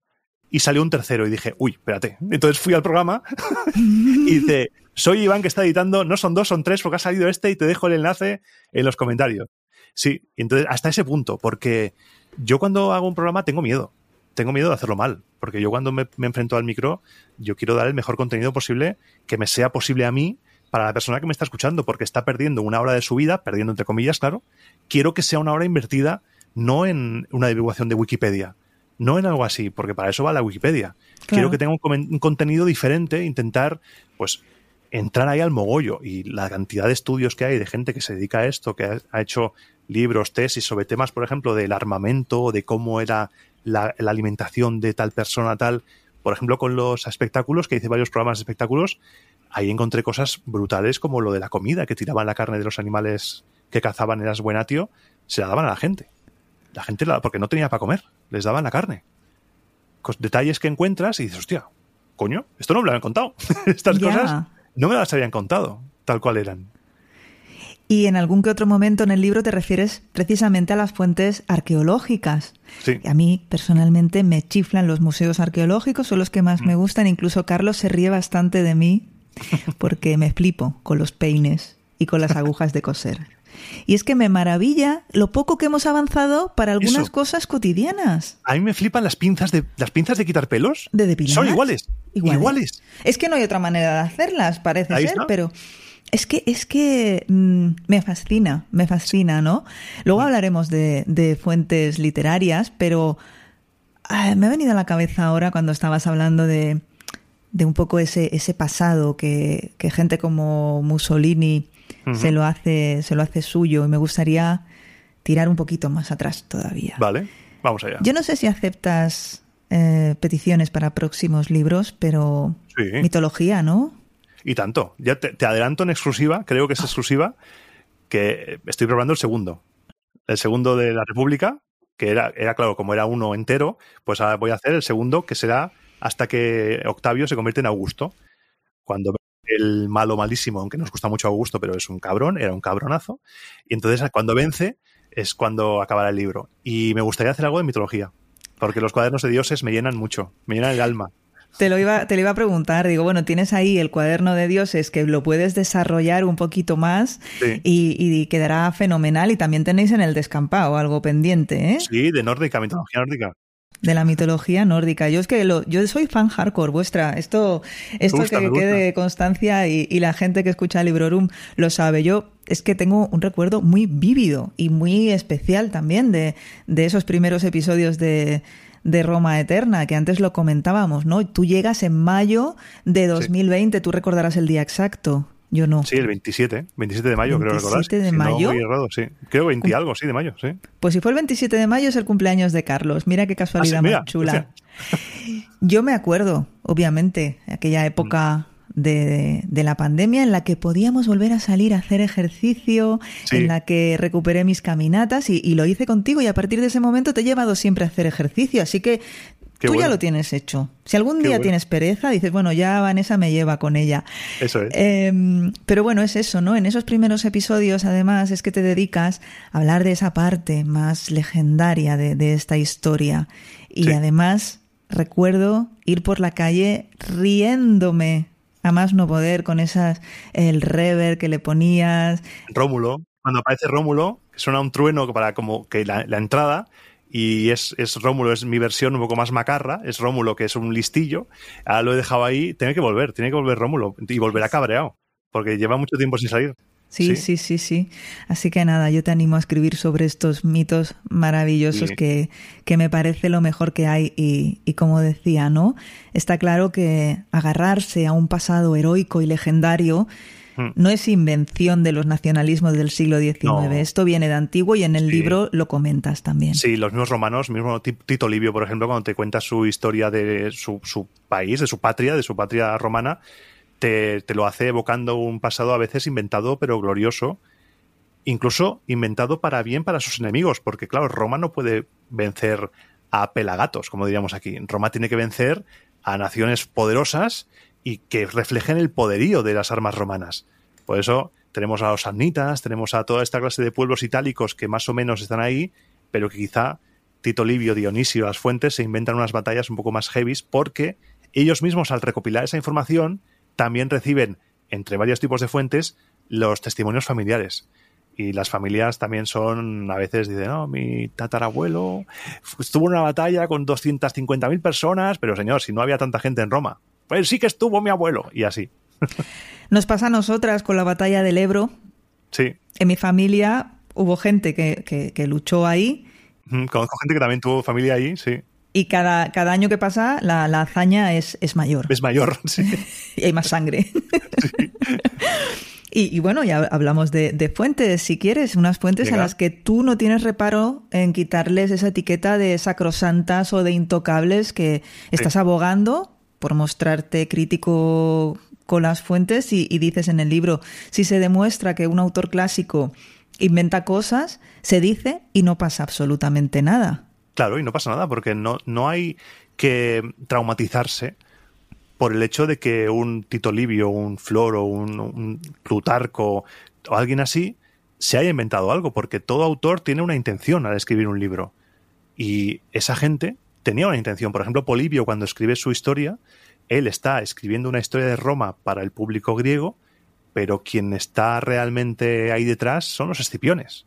Y salió un tercero y dije, uy, espérate. Entonces fui al programa y dice, soy Iván que está editando, no son dos, son tres, porque ha salido este y te dejo el enlace en los comentarios. Sí, entonces hasta ese punto, porque yo cuando hago un programa tengo miedo, tengo miedo de hacerlo mal, porque yo cuando me, me enfrento al micro, yo quiero dar el mejor contenido posible que me sea posible a mí para la persona que me está escuchando, porque está perdiendo una hora de su vida, perdiendo entre comillas, claro, quiero que sea una hora invertida no en una divulgación de Wikipedia, no en algo así, porque para eso va la Wikipedia. Quiero que tenga un, contenido diferente, intentar, pues, entrar ahí al mogollo. Y la cantidad de estudios que hay de gente que se dedica a esto, que ha, ha hecho libros, tesis sobre temas, por ejemplo, del armamento, de cómo era la, la alimentación de tal persona, tal. Por ejemplo, con los espectáculos, que hice varios programas de espectáculos, ahí encontré cosas brutales como lo de la comida, que tiraban la carne de los animales que cazaban en Asbuenatio, se la daban a la gente. La gente, la, porque no tenía para comer, les daban la carne. Detalles que encuentras y dices, hostia, coño, esto no me lo habían contado. Estas cosas no me las habían contado, tal cual eran. Y en algún que otro momento en el libro te refieres precisamente a las fuentes arqueológicas. Sí, A mí personalmente me chiflan los museos arqueológicos, son los que más Mm. me gustan. Incluso Carlos se ríe bastante de mí porque me flipo con los peines y con las agujas de coser. Y es que me maravilla lo poco que hemos avanzado para algunas cosas cotidianas. A mí me flipan las pinzas de las pinzas de quitar pelos. De depilar. Son iguales. Iguales. Es que no hay otra manera de hacerlas, parece ser, pero es que, es que mm, me fascina, me fascina, ¿no? Luego hablaremos de, fuentes literarias, pero ah, me ha venido a la cabeza ahora cuando estabas hablando de, de un poco ese, ese pasado que, que gente como Mussolini se lo hace, se lo hace suyo, y me gustaría tirar un poquito más atrás todavía. Vale, vamos allá. Yo no sé si aceptas eh, peticiones para próximos libros, pero mitología, ¿no? Y tanto. Ya te, adelanto en exclusiva, creo que es exclusiva, que estoy probando el segundo. El segundo de la República, que era, era claro, como era uno entero, pues ahora voy a hacer el segundo, que será hasta que Octavio se convierte en Augusto. Cuando el malo malísimo, aunque nos gusta mucho Augusto, pero es un cabrón, era un cabronazo. Y entonces cuando vence es cuando acabará el libro. Y me gustaría hacer algo de mitología, porque los cuadernos de dioses me llenan mucho, me llenan el alma. Te lo, iba, te lo iba a preguntar, digo, bueno, tienes ahí el cuaderno de dioses que lo puedes desarrollar un poquito más y, quedará fenomenal. Y también tenéis en el descampado algo pendiente, ¿eh? Sí, de nórdica, mitología nórdica de la mitología nórdica. Yo es que lo, yo soy fan hardcore vuestra. Esto, esto que quede constancia y, y, la gente que escucha Librorum lo sabe. Yo es que tengo un recuerdo muy vívido y muy especial también de, de esos primeros episodios de, de Roma Eterna, que antes lo comentábamos, ¿no? Tú llegas en mayo de 2020, tú recordarás el día exacto. Yo no. Sí, el 27, 27 de mayo, creo recordar. 27 de mayo. sí. Creo 20 algo, sí, de mayo, sí. Pues si fue el 27 de mayo es el cumpleaños de Carlos. Mira qué casualidad ah, más chula. Yo me acuerdo, obviamente, aquella época de, la pandemia en la que podíamos volver a salir a hacer ejercicio, en la que recuperé mis caminatas y, lo hice contigo y a partir de ese momento te he llevado siempre a hacer ejercicio. Así que tú ya lo tienes hecho. Si algún día tienes pereza, dices, bueno, ya Vanessa me lleva con ella. Eso es. Em, pero bueno, es eso, ¿no? En esos primeros episodios, además, es que te dedicas a hablar de esa parte más legendaria de, esta historia. Y además, recuerdo ir por la calle riéndome a más no poder con esas, el rever que le ponías. Rómulo, cuando aparece Rómulo, suena un trueno para como que la, entrada, y es, es, Rómulo, es mi versión un poco más macarra, es Rómulo que es un listillo, ahora lo he dejado ahí, tiene que volver, tiene que volver Rómulo, y volverá cabreado, porque lleva mucho tiempo sin salir. Sí, sí, sí, sí, Así que nada, yo te animo a escribir sobre estos mitos maravillosos que, que, me parece lo mejor que hay y, y, como decía, ¿no? Está claro que agarrarse a un pasado heroico y legendario no es invención de los nacionalismos del siglo XIX. Esto viene de antiguo y en el libro lo comentas también. Sí, los mismos romanos, mismo Tito Livio, por ejemplo, cuando te cuenta su historia de su, su país, de su patria, de su patria romana, te, lo hace evocando un pasado a veces inventado pero glorioso, incluso inventado para bien para sus enemigos, porque claro, Roma no puede vencer a pelagatos, como diríamos aquí. Roma tiene que vencer a naciones poderosas y que reflejen el poderío de las armas romanas. Por eso tenemos a los samnitas, tenemos a toda esta clase de pueblos itálicos que más o menos están ahí, pero que quizá Tito Livio, Dionisio, las fuentes se inventan unas batallas un poco más heavies porque ellos mismos al recopilar esa información también reciben, entre varios tipos de fuentes, los testimonios familiares. Y las familias también son, a veces dicen, no, mi tatarabuelo estuvo en una batalla con 250.000 personas, pero señor, si no había tanta gente en Roma, pues sí que estuvo mi abuelo, y así. Nos pasa a nosotras con la batalla del Ebro. Sí. En mi familia hubo gente que, que luchó ahí. Conozco gente que también tuvo familia ahí, sí. Y cada, cada año que pasa, la, hazaña es, es, mayor. Es mayor, sí. y hay más sangre. Y, bueno, ya hablamos de, fuentes, si quieres, unas fuentes a las que tú no tienes reparo en quitarles esa etiqueta de sacrosantas o de intocables que estás abogando por mostrarte crítico con las fuentes y, dices en el libro, si se demuestra que un autor clásico inventa cosas, se dice y no pasa absolutamente nada. Claro, y no pasa nada, porque no, no hay que traumatizarse por el hecho de que un Tito Livio, un Floro, un, un Plutarco o alguien así se haya inventado algo, porque todo autor tiene una intención al escribir un libro. Y esa gente tenía una intención. Por ejemplo, Polibio, cuando escribe su historia, él está escribiendo una historia de Roma para el público griego, pero quien está realmente ahí detrás son los escipiones.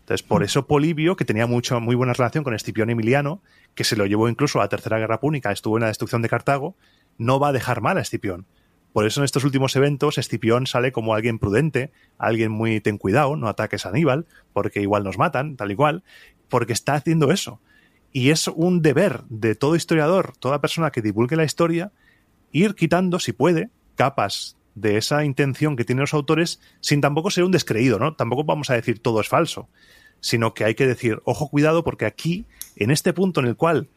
Entonces, por mm. eso Polibio, que tenía mucho, muy buena relación con Escipión Emiliano, que se lo llevó incluso a la Tercera Guerra Púnica, estuvo en la destrucción de Cartago, no va a dejar mal a Escipión. Por eso en estos últimos eventos Escipión sale como alguien prudente, alguien muy ten cuidado, no ataques a Aníbal, porque igual nos matan, tal y cual, porque está haciendo eso. Y es un deber de todo historiador, toda persona que divulgue la historia, ir quitando, si puede, capas de esa intención que tienen los autores sin tampoco ser un descreído, ¿no? Tampoco vamos a decir todo es falso, sino que hay que decir, ojo, cuidado, porque aquí, en este punto en el cual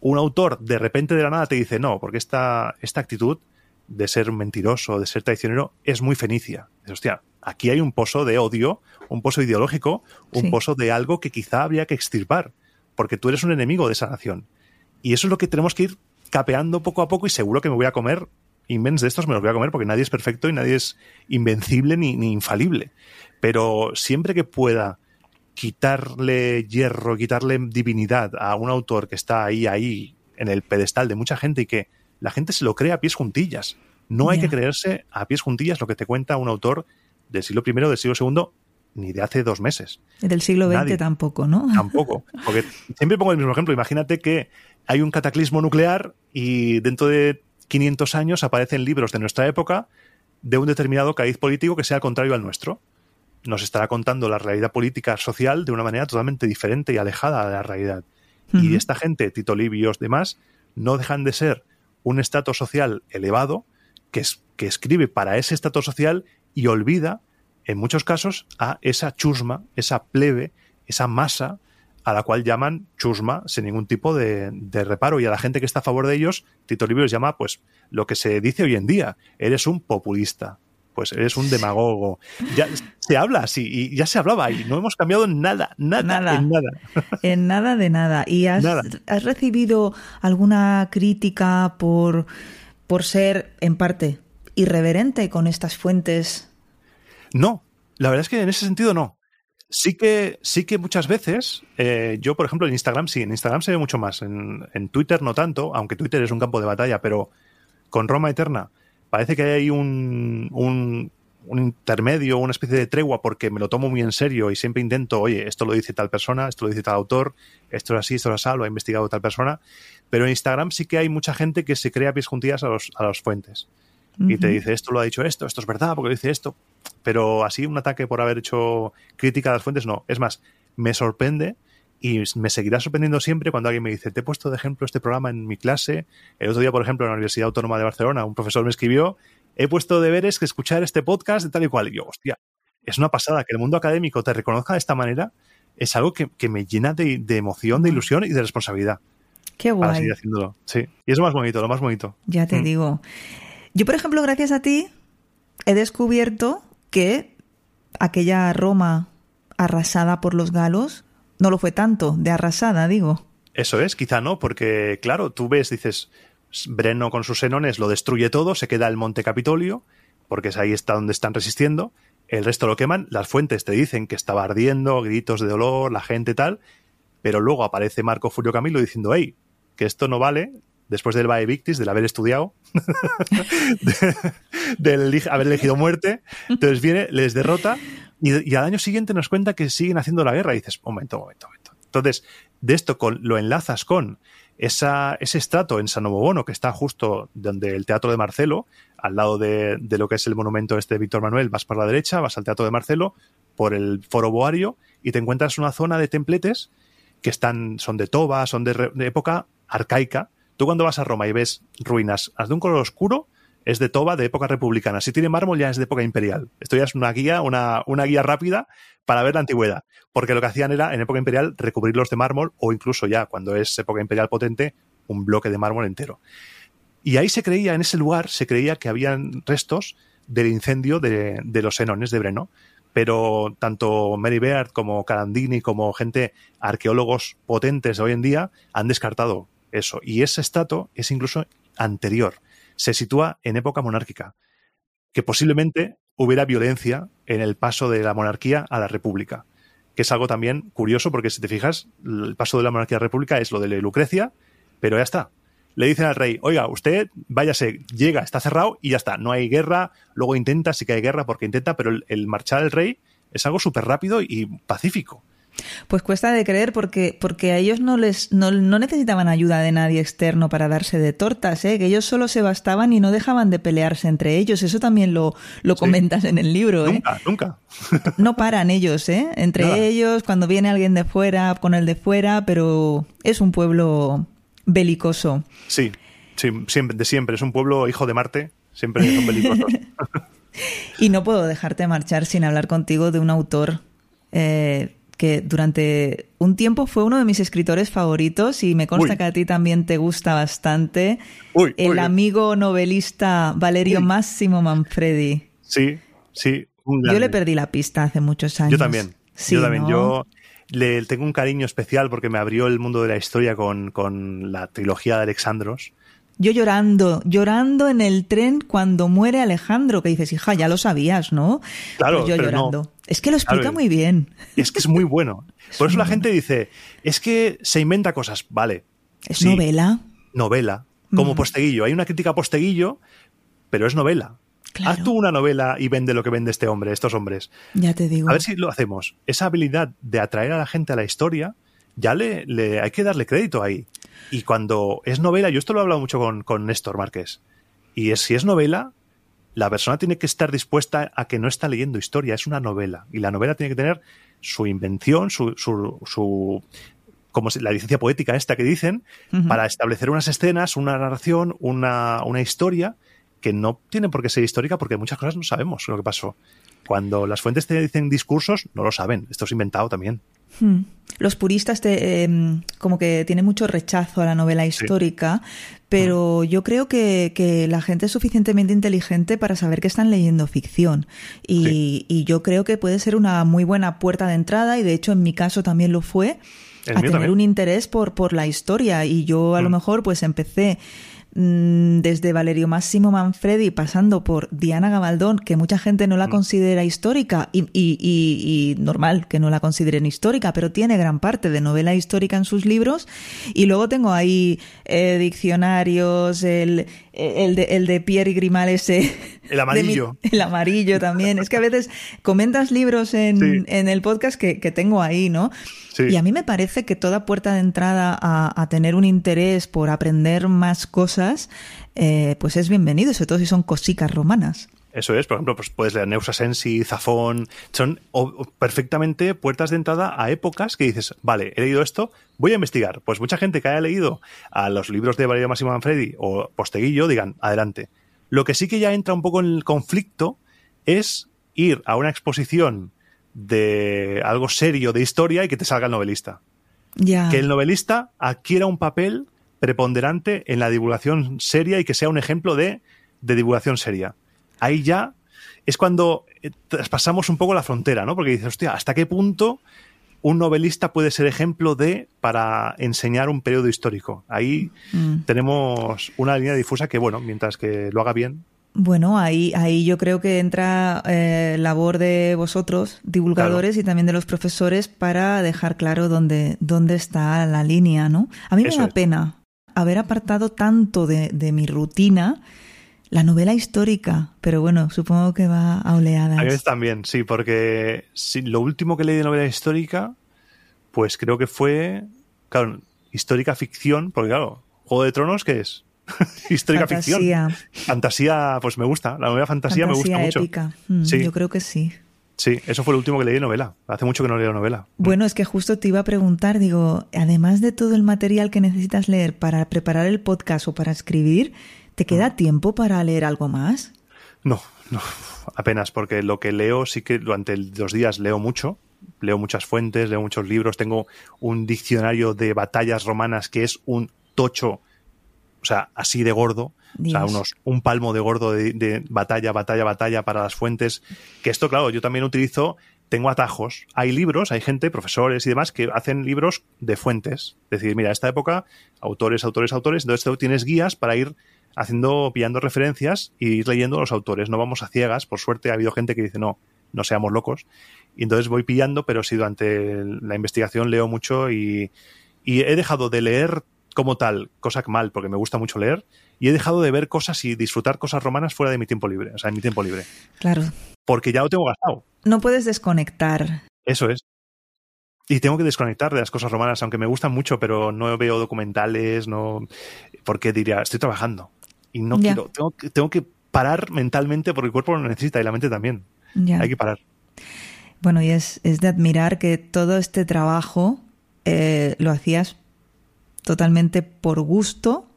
un autor de repente de la nada te dice, no, porque esta, esta actitud de ser mentiroso, de ser traicionero, es muy fenicia. hostia, aquí hay un pozo de odio, un pozo ideológico, un pozo de algo que quizá habría que extirpar, porque tú eres un enemigo de esa nación. Y eso es lo que tenemos que ir capeando poco a poco y seguro que me voy a comer invens de estos me los voy a comer porque nadie es perfecto y nadie es invencible ni, ni infalible. Pero siempre que pueda quitarle hierro, quitarle divinidad a un autor que está ahí, ahí, en el pedestal de mucha gente y que la gente se lo cree a pies juntillas. No hay que creerse a pies juntillas lo que te cuenta un autor del siglo I, del siglo II, ni de hace dos meses. Del siglo XX tampoco, ¿no? Tampoco. Porque siempre pongo el mismo ejemplo. Imagínate que hay un cataclismo nuclear y dentro de 500 años aparecen libros de nuestra época de un determinado cariz político que sea contrario al nuestro. Nos estará contando la realidad política social de una manera totalmente diferente y alejada de la realidad. Y esta gente, Tito Libios, demás, no dejan de ser un estatus social elevado que, es, que escribe para ese estatus social y olvida, en muchos casos, a esa chusma, esa plebe, esa masa a la cual llaman chusma sin ningún tipo de, reparo. Y a la gente que está a favor de ellos, Tito Livio les llama, pues, lo que se dice hoy en día, eres un populista, pues eres un demagogo. Ya se habla así, y ya se hablaba y no hemos cambiado nada, nada, nada. en nada. En nada de nada. ¿Y has, has recibido alguna crítica por, por ser, en parte, irreverente con estas fuentes? No, la verdad es que en ese sentido no. Sí que, sí que muchas veces, eh, yo por ejemplo en Instagram sí, en Instagram se ve mucho más, en, Twitter no tanto, aunque Twitter es un campo de batalla, pero con Roma Eterna parece que hay un, un, intermedio, una especie de tregua, porque me lo tomo muy en serio y siempre intento, oye, esto lo dice tal persona, esto lo dice tal autor, esto es así, esto es así, lo ha investigado tal persona. Pero en Instagram sí que hay mucha gente que se crea pies juntillas a, los, a las fuentes. Y te dice, esto lo ha dicho esto, esto es verdad, porque dice esto. Pero así un ataque por haber hecho crítica a las fuentes, no. Es más, me sorprende y me seguirá sorprendiendo siempre cuando alguien me dice, te he puesto de ejemplo este programa en mi clase. El otro día, por ejemplo, en la Universidad Autónoma de Barcelona, un profesor me escribió, he puesto deberes que escuchar este podcast de tal y cual. Y yo, hostia, es una pasada que el mundo académico te reconozca de esta manera. Es algo que, me llena de, emoción, de ilusión y de responsabilidad. Qué guay. Para seguir haciéndolo. Sí. Y es lo más bonito, lo más bonito. Ya te mm. digo. Yo, por ejemplo, gracias a ti, he descubierto que aquella Roma arrasada por los galos no lo fue tanto, de arrasada, digo. Eso es, quizá no, porque claro, tú ves, dices, Breno con sus senones lo destruye todo, se queda el Monte Capitolio, porque es ahí está donde están resistiendo, el resto lo queman, las fuentes te dicen que estaba ardiendo, gritos de dolor, la gente tal, pero luego aparece Marco Fulio Camilo diciendo, hey, que esto no vale, después del Vae Victis, del haber estudiado, del haber elegido muerte, entonces viene, les derrota y, al año siguiente nos cuenta que siguen haciendo la guerra y dices, momento, momento, momento. Entonces, de esto lo enlazas con esa, ese estrato en San Bono, que está justo donde el Teatro de Marcelo, al lado de, lo que es el monumento este de Víctor Manuel, vas por la derecha, vas al Teatro de Marcelo, por el Foro Boario, y te encuentras una zona de templetes que están, son de toba, son de, de época arcaica. Tú cuando vas a Roma y ves ruinas de un color oscuro, es de toba de época republicana. Si tiene mármol ya es de época imperial. Esto ya es una guía, una, una guía rápida para ver la antigüedad. Porque lo que hacían era, en época imperial, recubrirlos de mármol o incluso ya, cuando es época imperial potente, un bloque de mármol entero. Y ahí se creía, en ese lugar, se creía que habían restos del incendio de, de los Enones de Breno. Pero tanto Mary Beard como Carandini, como gente, arqueólogos potentes de hoy en día, han descartado eso. Y ese estato es incluso anterior se sitúa en época monárquica, que posiblemente hubiera violencia en el paso de la monarquía a la república, que es algo también curioso porque si te fijas, el paso de la monarquía a la república es lo de Lucrecia, pero ya está. le dicen al rey, oiga, usted váyase, llega, está cerrado y ya está, no hay guerra, luego intenta, sí que hay guerra porque intenta, pero el, el marchar al rey es algo súper rápido y pacífico. Pues cuesta de creer porque, porque a ellos no les no, no, necesitaban ayuda de nadie externo para darse de tortas, ¿eh? que ellos solo se bastaban y no dejaban de pelearse entre ellos. Eso también lo, lo comentas en el libro. ¿eh? Nunca, nunca. No paran ellos, ¿eh? entre ellos, cuando viene alguien de fuera, con el de fuera, pero es un pueblo belicoso. Sí, sí siempre, de siempre. Es un pueblo hijo de Marte, siempre son belicosos. y no puedo dejarte marchar sin hablar contigo de un autor. Eh, que durante un tiempo fue uno de mis escritores favoritos y me consta que a ti también te gusta bastante. el amigo novelista Valerio Máximo Manfredi. Sí, sí. Yo le perdí la pista hace muchos años. Yo también. yo también. Yo le tengo un cariño especial porque me abrió el mundo de la historia con, con la trilogía de Alexandros. Yo llorando, llorando en el tren cuando muere Alejandro, que dices, hija, ya lo sabías, ¿no? Claro, pues yo llorando. Es que lo explica muy bien. Es que es muy bueno. Por eso la gente dice, es que se inventa cosas, vale. Es novela. Novela. Como posteguillo. Hay una crítica a posteguillo, pero es novela. Haz tú una novela y vende lo que vende este hombre, estos hombres. Ya te digo. A ver si lo hacemos. Esa habilidad de atraer a la gente a la historia, ya le, le hay que darle crédito ahí. Y cuando es novela, yo esto lo he hablado mucho con, con Néstor Márquez, y es, si es novela, la persona tiene que estar dispuesta a que no está leyendo historia, es una novela. Y la novela tiene que tener su invención, su, su, su como la licencia poética esta que dicen, para establecer unas escenas, una narración, una, una historia que no tiene por qué ser histórica porque muchas cosas no sabemos lo que pasó. Cuando las fuentes te dicen discursos, no lo saben. Esto es inventado también. Hmm. Los puristas te, em, como que tienen mucho rechazo a la novela histórica, pero hmm. yo creo que, la gente es suficientemente inteligente para saber que están leyendo ficción. Y, yo creo que puede ser una muy buena puerta de entrada, y de hecho en mi caso también lo fue, a tener un interés por, por la historia. Y yo a lo hmm. mejor pues empecé desde Valerio Máximo Manfredi pasando por Diana Gabaldón, que mucha gente no la mm. considera histórica y, y, normal que no la consideren histórica, pero tiene gran parte de novela histórica en sus libros. Y luego tengo ahí eh, diccionarios, el, el, de, el de Pierre Grimal ese. El amarillo. el amarillo también. Es que a veces comentas libros en, en el podcast que, que tengo ahí, ¿no? Y a mí me parece que toda puerta de entrada a, tener un interés por aprender más cosas, eh, pues es bienvenido, sobre todo si son cosicas romanas. Eso es, por ejemplo, pues puedes leer Neusa Sensi, Zafón, son perfectamente puertas de entrada a épocas que dices, vale, he leído esto, voy a investigar. Pues mucha gente que haya leído a los libros de Valerio Máximo Manfredi o Posteguillo, digan, adelante. Lo que sí que ya entra un poco en el conflicto es ir a una exposición de algo serio de historia y que te salga el novelista. Que el novelista adquiera un papel preponderante en la divulgación seria y que sea un ejemplo de, de divulgación seria. Ahí ya es cuando eh, traspasamos un poco la frontera, ¿no? Porque dices, hostia, ¿hasta qué punto un novelista puede ser ejemplo de para enseñar un periodo histórico? Ahí mm. tenemos una línea difusa que, bueno, mientras que lo haga bien, bueno, ahí, ahí yo creo que entra eh, labor de vosotros, divulgadores, y también de los profesores para dejar claro dónde, dónde está la línea, ¿no? A mí me da pena haber apartado tanto de, de, mi rutina la novela histórica, pero bueno, supongo que va a oleadas. A veces también, sí, porque lo último que leí de novela histórica, pues creo que fue, claro, histórica ficción, porque claro, Juego de Tronos, ¿qué es? histórica fantasía. ficción. Fantasía, pues me gusta. La novela fantasía, me gusta épica. Mm, sí. Yo creo que sí. Sí, eso fue lo último que leí de novela. Hace mucho que no leo novela. Bueno, es que justo te iba a preguntar, digo, además de todo el material que necesitas leer para preparar el podcast o para escribir, ¿te queda mm. tiempo para leer algo más? No, no, apenas, porque lo que leo sí que durante los días leo mucho, leo muchas fuentes, leo muchos libros, tengo un diccionario de batallas romanas que es un tocho o sea, así de gordo, o sea, unos, un palmo de gordo de, batalla, batalla, batalla para las fuentes, que esto, claro, yo también utilizo, tengo atajos. Hay libros, hay gente, profesores y demás, que hacen libros de fuentes. Es decir, mira, esta época, autores, autores, autores, entonces tú tienes guías para ir haciendo, pillando referencias y ir leyendo los autores. No vamos a ciegas, por suerte ha habido gente que dice, no, no seamos locos. Y entonces voy pillando, pero sí, durante la investigación leo mucho y, y he dejado de leer como tal, cosa mal, porque me gusta mucho leer, y he dejado de ver cosas y disfrutar cosas romanas fuera de mi tiempo libre, o sea, en mi tiempo libre. Claro. Porque ya lo tengo gastado. No puedes desconectar. Eso es. Y tengo que desconectar de las cosas romanas, aunque me gustan mucho, pero no veo documentales, no. Porque diría, estoy trabajando. Y no quiero. Tengo, tengo, que parar mentalmente porque el cuerpo lo necesita y la mente también. Hay que parar. Bueno, y es, es de admirar que todo este trabajo eh, lo hacías totalmente por gusto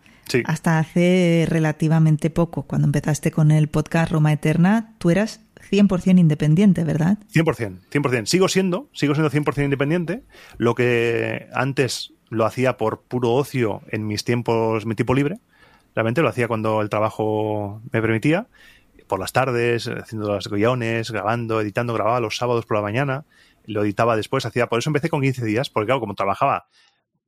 hasta hace relativamente poco. Cuando empezaste con el podcast Roma Eterna, tú eras 100% independiente, ¿verdad? 100%, 100%. Sigo siendo, sigo siendo 100% independiente. Lo que antes lo hacía por puro ocio en mis tiempos, mi tiempo libre. Realmente lo hacía cuando el trabajo me permitía por las tardes, haciendo los guiones, grabando, editando, grababa los sábados por la mañana, lo editaba después, hacía, por eso empecé con 15 días, porque claro, como trabajaba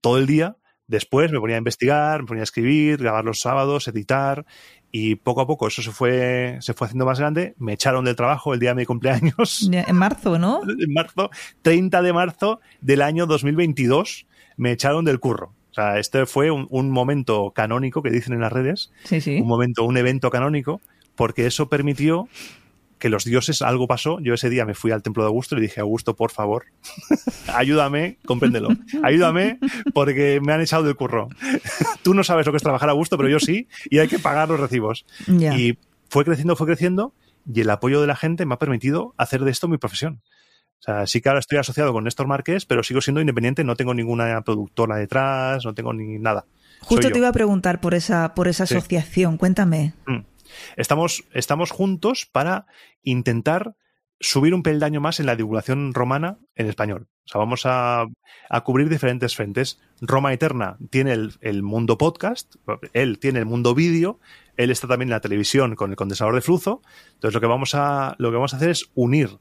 todo el día, después me ponía a investigar, me ponía a escribir, grabar los sábados, editar, y poco a poco eso se fue, se fue haciendo más grande, me echaron del trabajo el día de mi cumpleaños. En marzo, ¿no? En marzo, 30 de marzo del año 2022, me echaron del curro. O sea, este fue un, un momento canónico que dicen en las redes. Sí, sí. Un momento, un evento canónico porque eso permitió que los dioses, algo pasó. Yo ese día me fui al templo de Augusto y le dije, Augusto, por favor, ayúdame, compréndelo, ayúdame porque me han echado del curro. Tú no sabes lo que es trabajar a gusto, pero yo sí, y hay que pagar los recibos. Y fue creciendo, fue creciendo, y el apoyo de la gente me ha permitido hacer de esto mi profesión. O sea, sí que ahora estoy asociado con Néstor Márquez, pero sigo siendo independiente, no tengo ninguna productora detrás, no tengo ni nada. Justo te iba a preguntar por esa, por esa asociación, cuéntame. Mm. Estamos, estamos juntos para intentar subir un peldaño más en la divulgación romana en español. O sea, vamos a, cubrir diferentes frentes. Roma Eterna tiene el, mundo podcast, él tiene el mundo vídeo, él está también en la televisión con el condensador de flujo. Entonces, lo que vamos a, lo que vamos a hacer es unir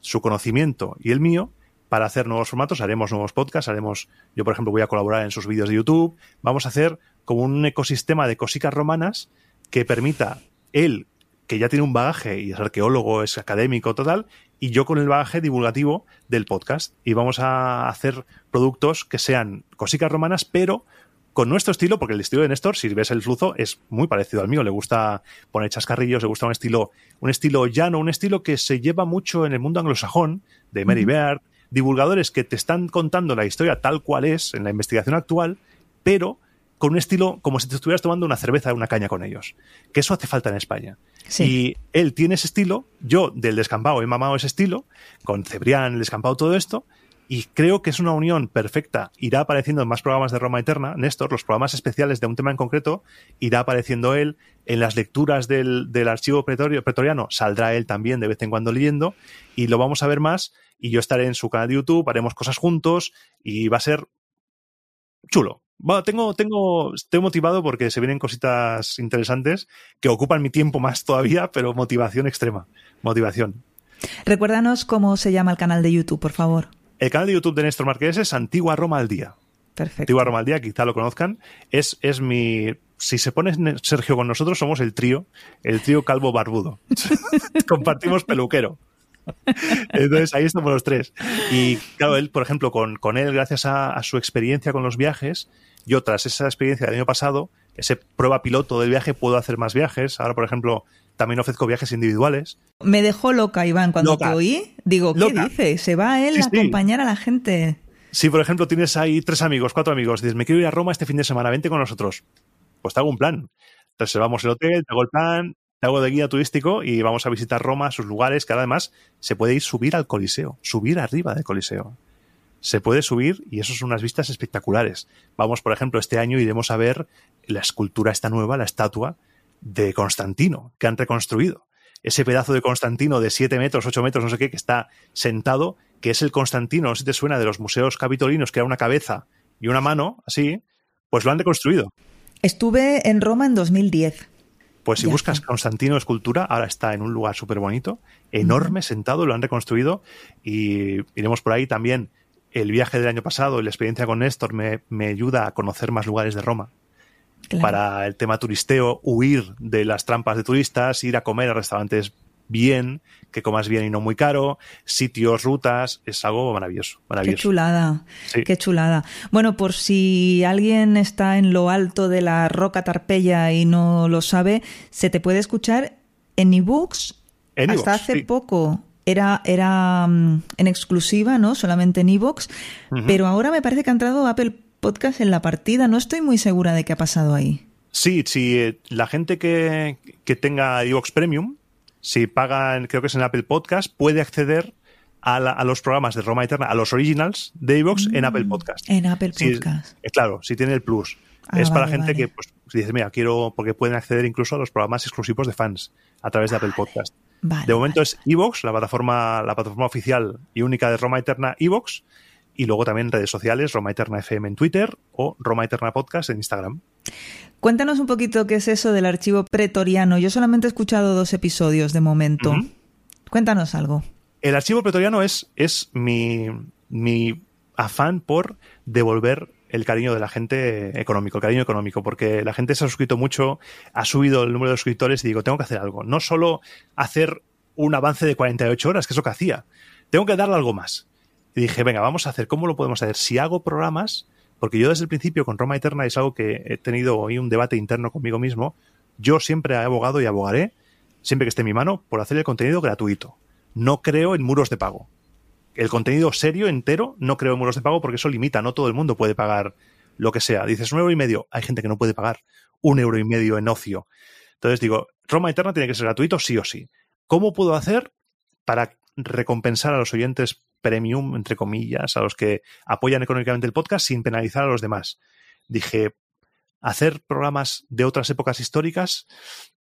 su conocimiento y el mío para hacer nuevos formatos. Haremos nuevos podcasts, haremos, yo por ejemplo voy a colaborar en sus vídeos de YouTube. Vamos a hacer como un ecosistema de cositas romanas que permita él, que ya tiene un bagaje y es arqueólogo, es académico, total, y yo con el bagaje divulgativo del podcast. Y vamos a hacer productos que sean cositas romanas, pero con nuestro estilo, porque el estilo de Néstor, si ves el flujo, es muy parecido al mío. Le gusta poner chascarrillos, le gusta un estilo, un estilo llano, un estilo que se lleva mucho en el mundo anglosajón, de Mary Beard, divulgadores que te están contando la historia tal cual es en la investigación actual, pero con un estilo como si te estuvieras tomando una cerveza o una caña con ellos. Que eso hace falta en España. Y él tiene ese estilo, yo del descampado he mamado ese estilo, con Cebrián, el descampado, todo esto, y creo que es una unión perfecta. Irá apareciendo en más programas de Roma Eterna, Néstor, los programas especiales de un tema en concreto, irá apareciendo él, en las lecturas del, archivo pretoriano saldrá él también de vez en cuando leyendo, y lo vamos a ver más, y yo estaré en su canal de YouTube, haremos cosas juntos, y va a ser chulo. Bueno, tengo, tengo, estoy motivado porque se vienen cositas interesantes que ocupan mi tiempo más todavía, pero motivación extrema. Motivación. Recuérdanos cómo se llama el canal de YouTube, por favor. El canal de YouTube de Néstor Marqués es Antigua Roma al Día. Perfecto. Antigua Roma al Día, quizá lo conozcan. Es, es mi. Si se pone Sergio con nosotros, somos el trío, el trío calvo barbudo. Compartimos peluquero. Entonces ahí estamos los tres. Y claro, él, por ejemplo, con, con él, gracias a, su experiencia con los viajes, yo tras esa experiencia del año pasado, ese prueba piloto del viaje, puedo hacer más viajes. Ahora, por ejemplo, también ofrezco viajes individuales. Me dejó loca, Iván, cuando te oí. Digo, ¿qué dice? ¿Se va él a acompañar a la gente? Si, por ejemplo, tienes ahí tres amigos, cuatro amigos, dices, me quiero ir a Roma este fin de semana, vente con nosotros. Pues te hago un plan. Reservamos el hotel, te hago el plan, hago de guía turístico y vamos a visitar Roma, sus lugares, que además se puede ir subir al Coliseo, subir arriba del Coliseo. Se puede subir y eso son unas vistas espectaculares. Vamos, por ejemplo, este año iremos a ver la escultura esta nueva, la estatua de Constantino, que han reconstruido. Ese pedazo de Constantino de 7 metros, 8 metros, no sé qué, que está sentado, que es el Constantino, no sé si te suena, de los museos capitolinos, que era una cabeza y una mano, así, pues lo han reconstruido. Estuve en Roma en 2010. Pues si buscas Constantino Escultura, ahora está en un lugar súper bonito, enorme, sentado, lo han reconstruido y iremos por ahí también. El viaje del año pasado y la experiencia con Néstor me, ayuda a conocer más lugares de Roma. Para el tema turisteo, huir de las trampas de turistas, ir a comer a restaurantes bien, que comas bien y no muy caro, sitios, rutas, es algo maravilloso. maravilloso. Qué chulada, qué chulada. Bueno, por si alguien está en lo alto de la roca Tarpeya y no lo sabe, se te puede escuchar en ebooks. Hasta hace poco era, era mm, en exclusiva, ¿no? Solamente en ebooks, pero ahora me parece que ha entrado Apple Podcast en la partida. No estoy muy segura de qué ha pasado ahí. Sí, si eh, la gente que, que tenga iVoox Premium, si pagan, creo que es en Apple Podcast, puede acceder a, los programas de Roma Eterna, a los originals de iVoox en Apple mm, Podcast. En Apple Podcast. Eh, claro, si tiene el plus. Ah, es para gente que pues, dice, mira, quiero, porque pueden acceder incluso a los programas exclusivos de fans a través de Apple Podcast. de momento es iVoox, la plataforma, la plataforma oficial y única de Roma Eterna iVoox, y luego también redes sociales, Roma Eterna FM en Twitter o Roma Eterna Podcast en Instagram. Cuéntanos un poquito qué es eso del archivo pretoriano. Yo solamente he escuchado dos episodios de momento. Cuéntanos algo. El archivo pretoriano es, es mi, mi afán por devolver el cariño de la gente económico, el cariño económico, porque la gente se ha suscrito mucho, ha subido el número de suscriptores y digo, tengo que hacer algo. No solo hacer un avance de 48 horas, que es lo que hacía, tengo que darle algo más. Y dije, venga, vamos a hacer, ¿cómo lo podemos hacer? Si hago programas, porque yo desde el principio con Roma Eterna es algo que he tenido hoy un debate interno conmigo mismo, yo siempre he abogado y abogaré, siempre que esté en mi mano, por hacer el contenido gratuito. No creo en muros de pago. El contenido serio, entero, no creo en muros de pago porque eso limita, no todo el mundo puede pagar lo que sea. Dices un euro y medio, hay gente que no puede pagar un euro y medio en ocio. Entonces digo, Roma Eterna tiene que ser gratuito sí o sí. ¿Cómo puedo hacer para recompensar a los oyentes premium, entre comillas, a los que apoyan económicamente el podcast sin penalizar a los demás. Dije, hacer programas de otras épocas históricas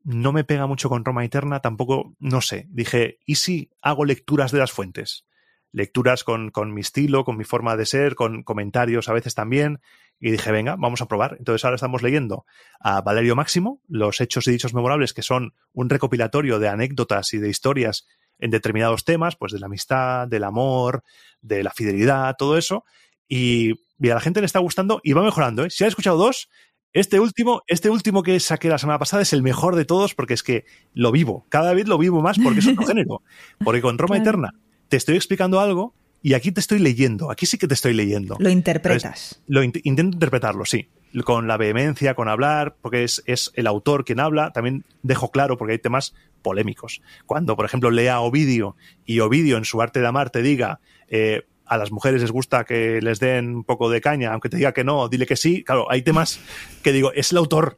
no me pega mucho con Roma Eterna, tampoco, no sé. Dije, ¿y si hago lecturas de las fuentes? Lecturas con, con mi estilo, con mi forma de ser, con comentarios a veces también. Y dije, venga, vamos a probar. Entonces ahora estamos leyendo a Valerio Máximo, los hechos y dichos memorables, que son un recopilatorio de anécdotas y de historias en determinados temas, pues de la amistad, del amor, de la fidelidad, todo eso. Y, a la gente le está gustando y va mejorando. ¿eh? Si han escuchado dos, este último, este último que saqué la semana pasada es el mejor de todos porque es que lo vivo. Cada vez lo vivo más porque es otro género. Porque con Roma Eterna te estoy explicando algo y aquí te estoy leyendo. Aquí sí que te estoy leyendo. Lo interpretas. lo intento interpretarlo, sí. Con la vehemencia, con hablar, porque es, es el autor quien habla. También dejo claro, porque hay temas polémicos. Cuando, por ejemplo, lea Ovidio y Ovidio en su arte de amar te diga eh, a las mujeres les gusta que les den un poco de caña, aunque te diga que no, dile que sí. Claro, hay temas que digo, es el autor.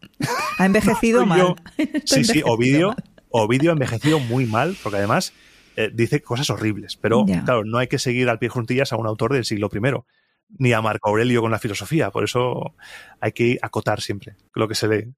Ha envejecido mal. sí, sí, Ovidio, Ovidio ha envejecido muy mal, porque además eh, dice cosas horribles. Pero claro, no hay que seguir al pie juntillas a un autor del siglo I, ni a Marco Aurelio con la filosofía. Por eso hay que acotar siempre lo que se lee.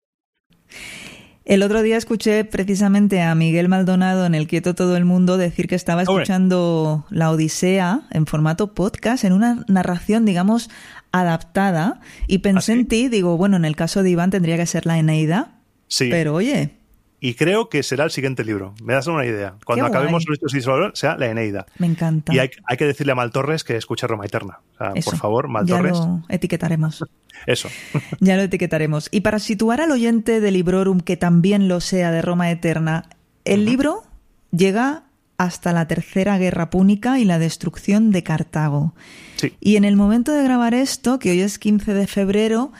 El otro día escuché precisamente a Miguel Maldonado en el Quieto Todo el Mundo decir que estaba escuchando La Odisea en formato podcast, en una narración, digamos, adaptada, y pensé ¿Ah, en ti, digo, bueno, en el caso de Iván tendría que ser la Eneida. Sí. Pero oye, y creo que será el siguiente libro. Me das una idea. Cuando acabemos Luis y sea la Eneida. Me encanta. Y hay, que decirle a Mal Torres que escuche Roma Eterna. por favor, Mal ya Lo etiquetaremos. Eso. ya lo etiquetaremos. Y para situar al oyente de Librorum que también lo sea de Roma Eterna, el libro llega hasta la Tercera Guerra Púnica y la destrucción de Cartago. Sí. Y en el momento de grabar esto, que hoy es 15 de febrero,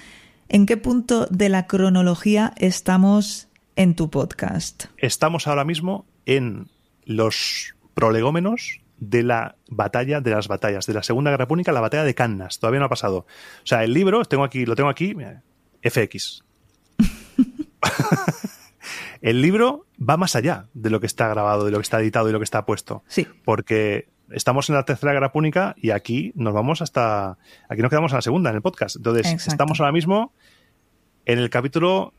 ¿en qué punto de la cronología estamos en tu podcast? Estamos ahora mismo en los prolegómenos de la batalla de las batallas, de la Segunda Guerra Púnica, la batalla de Cannas. Todavía no ha pasado. O sea, el libro, tengo aquí, lo tengo aquí, FX. el libro va más allá de lo que está grabado, de lo que está editado y lo que está puesto. Sí. Porque estamos en la Tercera Guerra Púnica y aquí nos vamos hasta. Aquí nos quedamos en la segunda, en el podcast. Entonces, estamos ahora mismo en el capítulo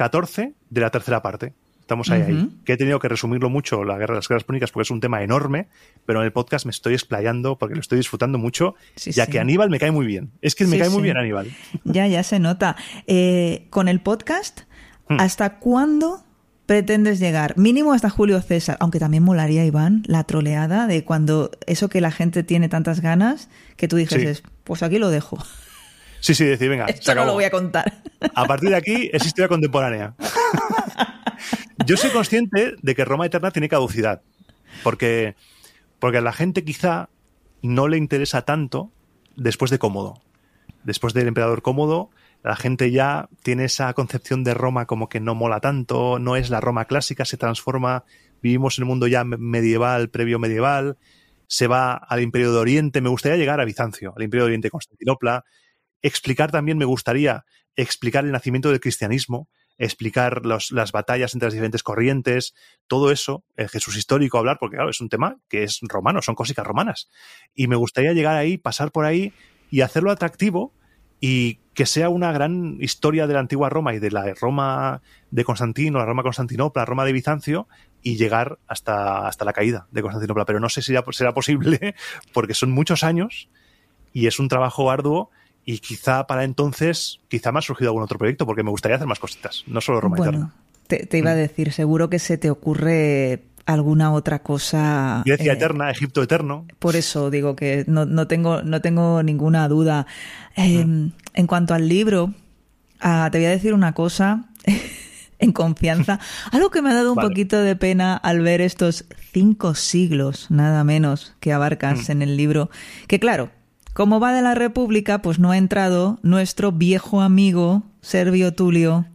14 de la tercera parte. Estamos ahí, ahí. Que he tenido que resumirlo mucho, la guerra de las guerras púnicas, porque es un tema enorme, pero en el podcast me estoy explayando porque lo estoy disfrutando mucho, ya que Aníbal me cae muy bien. Es que me cae muy bien Aníbal. Ya, ya se nota. Eh, con el podcast, hmm. ¿hasta cuándo pretendes llegar? Mínimo hasta Julio César, aunque también molaría, Iván, la troleada de cuando eso que la gente tiene tantas ganas, que tú dices, pues aquí lo dejo. Sí, sí, decir, venga. Esto no lo voy a contar. A partir de aquí es historia contemporánea. Yo soy consciente de que Roma Eterna tiene caducidad, porque, porque a la gente quizá no le interesa tanto después de Cómodo. Después del emperador Cómodo, la gente ya tiene esa concepción de Roma como que no mola tanto, no es la Roma clásica, se transforma, vivimos en un mundo ya medieval, previo medieval, se va al Imperio de Oriente, me gustaría llegar a Bizancio, al Imperio de Oriente Constantinopla, explicar también me gustaría explicar el nacimiento del cristianismo, explicar las batallas entre las diferentes corrientes, todo eso, el Jesús histórico, hablar, porque claro, es un tema que es romano, son cositas romanas. Y me gustaría llegar ahí, pasar por ahí y hacerlo atractivo y que sea una gran historia de la antigua Roma y de la Roma de Constantino, la Roma Constantinopla, la Roma de Bizancio y llegar hasta, hasta la caída de Constantinopla. Pero no sé si será posible porque son muchos años y es un trabajo arduo y quizá para entonces, quizá me ha surgido algún otro proyecto porque me gustaría hacer más cositas, no solo Roma bueno, Te, iba a mm. decir, seguro que se te ocurre alguna otra cosa. Grecia eh, eterna, Egipto eterno. Por eso digo que no, tengo, no tengo ninguna duda. Em, mm. En cuanto al libro, ah, te voy a decir una cosa. en confianza. Algo que me ha dado un poquito de pena al ver estos cinco siglos, nada menos, que abarcas mm. en el libro. Que claro, como va de la República, pues no ha entrado nuestro viejo amigo Servio Tulio.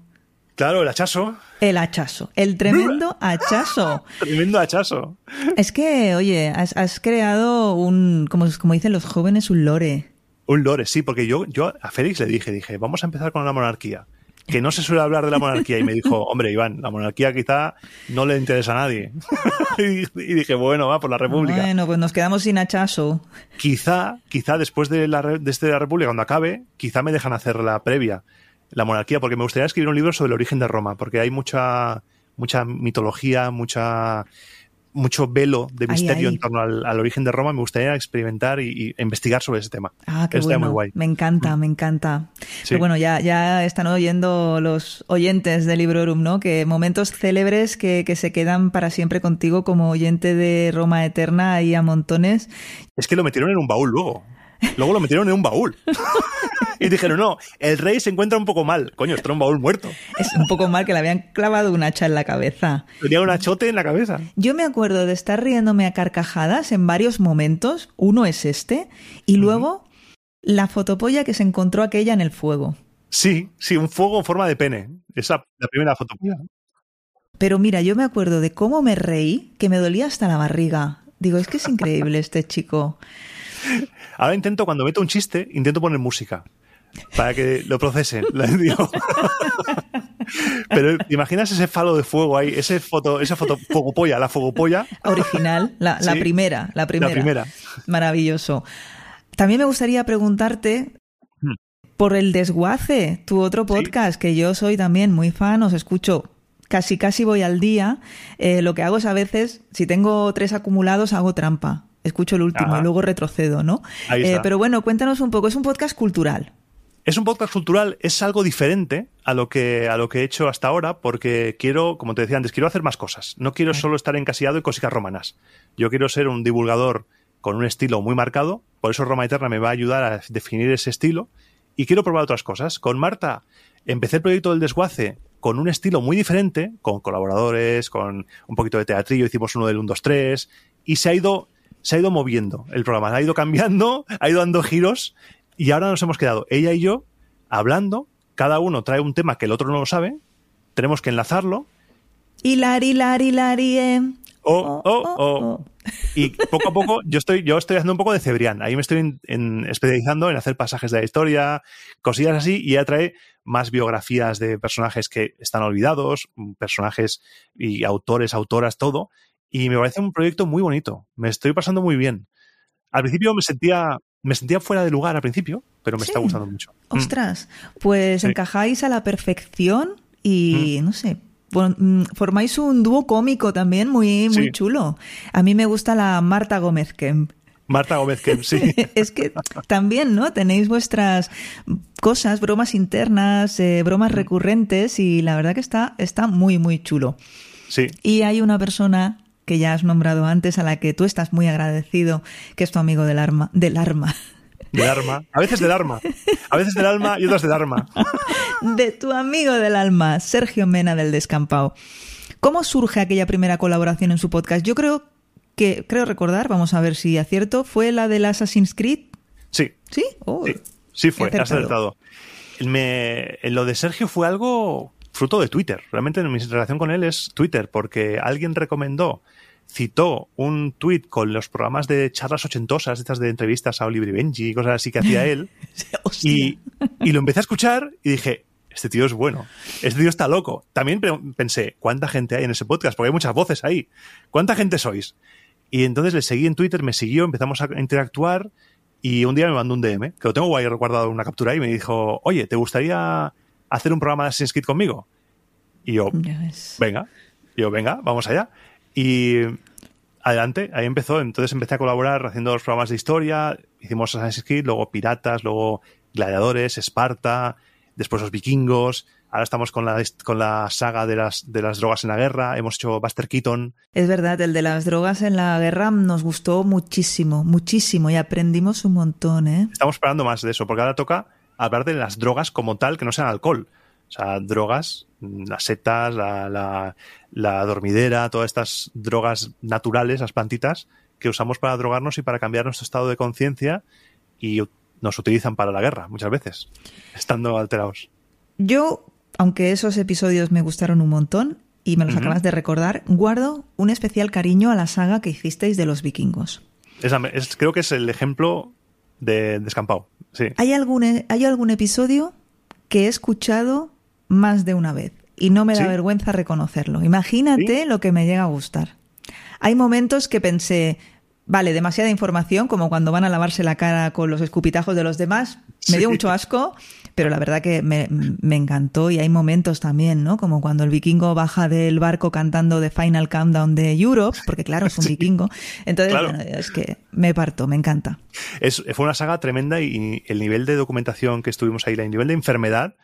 Claro, el hachazo. El hachazo, el tremendo hachazo. tremendo hachazo. Es que, oye, has, creado un, como, como dicen los jóvenes, un lore. Un lore, sí, porque yo, yo a Félix le dije, dije, vamos a empezar con la monarquía que no se suele hablar de la monarquía y me dijo, hombre, Iván, la monarquía quizá no le interesa a nadie. y dije, bueno, va por la república. Bueno, pues nos quedamos sin hachazo. Quizá, quizá después de la, de este, la república, cuando acabe, quizá me dejan hacer la previa, la monarquía, porque me gustaría escribir un libro sobre el origen de Roma, porque hay mucha, mucha mitología, mucha mucho velo de misterio en torno al, origen de Roma. Me gustaría experimentar y, investigar sobre ese tema. Ah, qué bueno. muy guay. Me encanta, mm. me encanta. Pero bueno, ya, ya están oyendo los oyentes de Librorum, ¿no? Que momentos célebres que, que se quedan para siempre contigo como oyente de Roma Eterna y a montones. Es que lo metieron en un baúl luego. Luego lo metieron en un baúl. y dijeron, no, el rey se encuentra un poco mal. Coño, era un baúl muerto. Es un poco mal que le habían clavado un hacha en la cabeza. Tenía un achote en la cabeza. Yo me acuerdo de estar riéndome a carcajadas en varios momentos. Uno es este. Y luego la fotopolla que se encontró aquella en el fuego. Sí, sí, un fuego en forma de pene. Esa, la primera fotopolla. Pero mira, yo me acuerdo de cómo me reí, que me dolía hasta la barriga. Digo, es que es increíble este chico. Ahora intento, cuando meto un chiste, intento poner música para que lo procesen. Pero imaginas ese falo de fuego ahí, ese foto, esa foto fogopolla, la fogopolla. Original, la, primera, la primera. La primera. Maravilloso. También me gustaría preguntarte hmm. por el desguace, tu otro podcast, que yo soy también muy fan, os escucho casi casi voy al día. Eh, lo que hago es a veces, si tengo tres acumulados, hago trampa. Escucho el último y luego retrocedo, ¿no? Eh, pero bueno, cuéntanos un poco. Es un podcast cultural. Es un podcast cultural, es algo diferente a lo que a lo que he hecho hasta ahora, porque quiero, como te decía antes, quiero hacer más cosas. No quiero solo estar encasillado en cositas romanas. Yo quiero ser un divulgador con un estilo muy marcado, por eso Roma Eterna me va a ayudar a definir ese estilo, y quiero probar otras cosas. Con Marta empecé el proyecto del desguace con un estilo muy diferente, con colaboradores, con un poquito de teatrillo, hicimos uno del 1, 2, 3, y se ha ido se ha ido moviendo el programa, ha ido cambiando, ha ido dando giros y ahora nos hemos quedado ella y yo hablando, cada uno trae un tema que el otro no lo sabe, tenemos que enlazarlo. Hilari, hilari, eh. Oh, oh, oh, oh, Y poco a poco yo estoy, yo estoy haciendo un poco de Cebrián. Ahí me estoy en, especializando en hacer pasajes de la historia, cosillas así, y ella trae más biografías de personajes que están olvidados, personajes y autores, autoras, todo. Y me parece un proyecto muy bonito. Me estoy pasando muy bien. Al principio me sentía me sentía fuera de lugar al principio, pero me está gustando mucho. Mm. Ostras, pues encajáis a la perfección y mm. no sé, mm, formáis un dúo cómico también muy, muy chulo. A mí me gusta la Marta Gómez Kemp. Marta Gómez Kemp, sí. es que también, ¿no? Tenéis vuestras cosas, bromas internas, eh, bromas recurrentes y la verdad que está, está muy, muy chulo. Sí. Y hay una persona que ya has nombrado antes, a la que tú estás muy agradecido, que es tu amigo del arma. Del arma. Del arma. A veces del arma. A veces del alma y otras del arma. De tu amigo del alma, Sergio Mena del Descampado. ¿Cómo surge aquella primera colaboración en su podcast? Yo creo que, creo recordar, vamos a ver si acierto, fue la del Assassin's Creed. Sí. ¿Sí? Oh, sí, sí fue, has acertado. Me, lo de Sergio fue algo fruto de Twitter. Realmente mi relación con él es Twitter, porque alguien recomendó, citó un tweet con los programas de charlas ochentosas, estas de entrevistas a Oliver y Benji, cosas así que hacía él. y, y lo empecé a escuchar y dije, este tío es bueno, este tío está loco. También pensé, ¿cuánta gente hay en ese podcast? Porque hay muchas voces ahí. ¿Cuánta gente sois? Y entonces le seguí en Twitter, me siguió, empezamos a interactuar y un día me mandó un DM, que lo tengo ahí guardado una captura y me dijo, oye, ¿te gustaría hacer un programa de Assassin's Creed conmigo? Y yo, venga, y yo, venga, vamos allá. Y adelante, ahí empezó. Entonces empecé a colaborar haciendo los programas de historia, hicimos Assassin's Creed, luego Piratas, luego Gladiadores, Esparta, después los vikingos, ahora estamos con la, con la saga de las, de las drogas en la guerra, hemos hecho Buster Keaton. Es verdad, el de las drogas en la guerra nos gustó muchísimo, muchísimo y aprendimos un montón, ¿eh? Estamos esperando más de eso, porque ahora toca hablar de las drogas como tal, que no sean alcohol. O sea, drogas, las setas, la, la, la dormidera, todas estas drogas naturales, las plantitas, que usamos para drogarnos y para cambiar nuestro estado de conciencia y nos utilizan para la guerra muchas veces, estando alterados. Yo, aunque esos episodios me gustaron un montón y me los acabas de recordar, guardo un especial cariño a la saga que hicisteis de los vikingos. Es, creo que es el ejemplo de descampado. Sí. ¿Hay, algún, ¿Hay algún episodio que he escuchado más de una vez y no me da vergüenza reconocerlo? Imagínate lo que me llega a gustar. Hay momentos que pensé, Vale, demasiada información, como cuando van a lavarse la cara con los escupitajos de los demás. Me dio mucho asco, pero la verdad que me, encantó y hay momentos también, ¿no? Como cuando el vikingo baja del barco cantando The Final Countdown de Europe, porque claro, es un vikingo. Entonces, es que me parto, me encanta. Es, fue una saga tremenda y el nivel de documentación que estuvimos ahí, el nivel de enfermedad,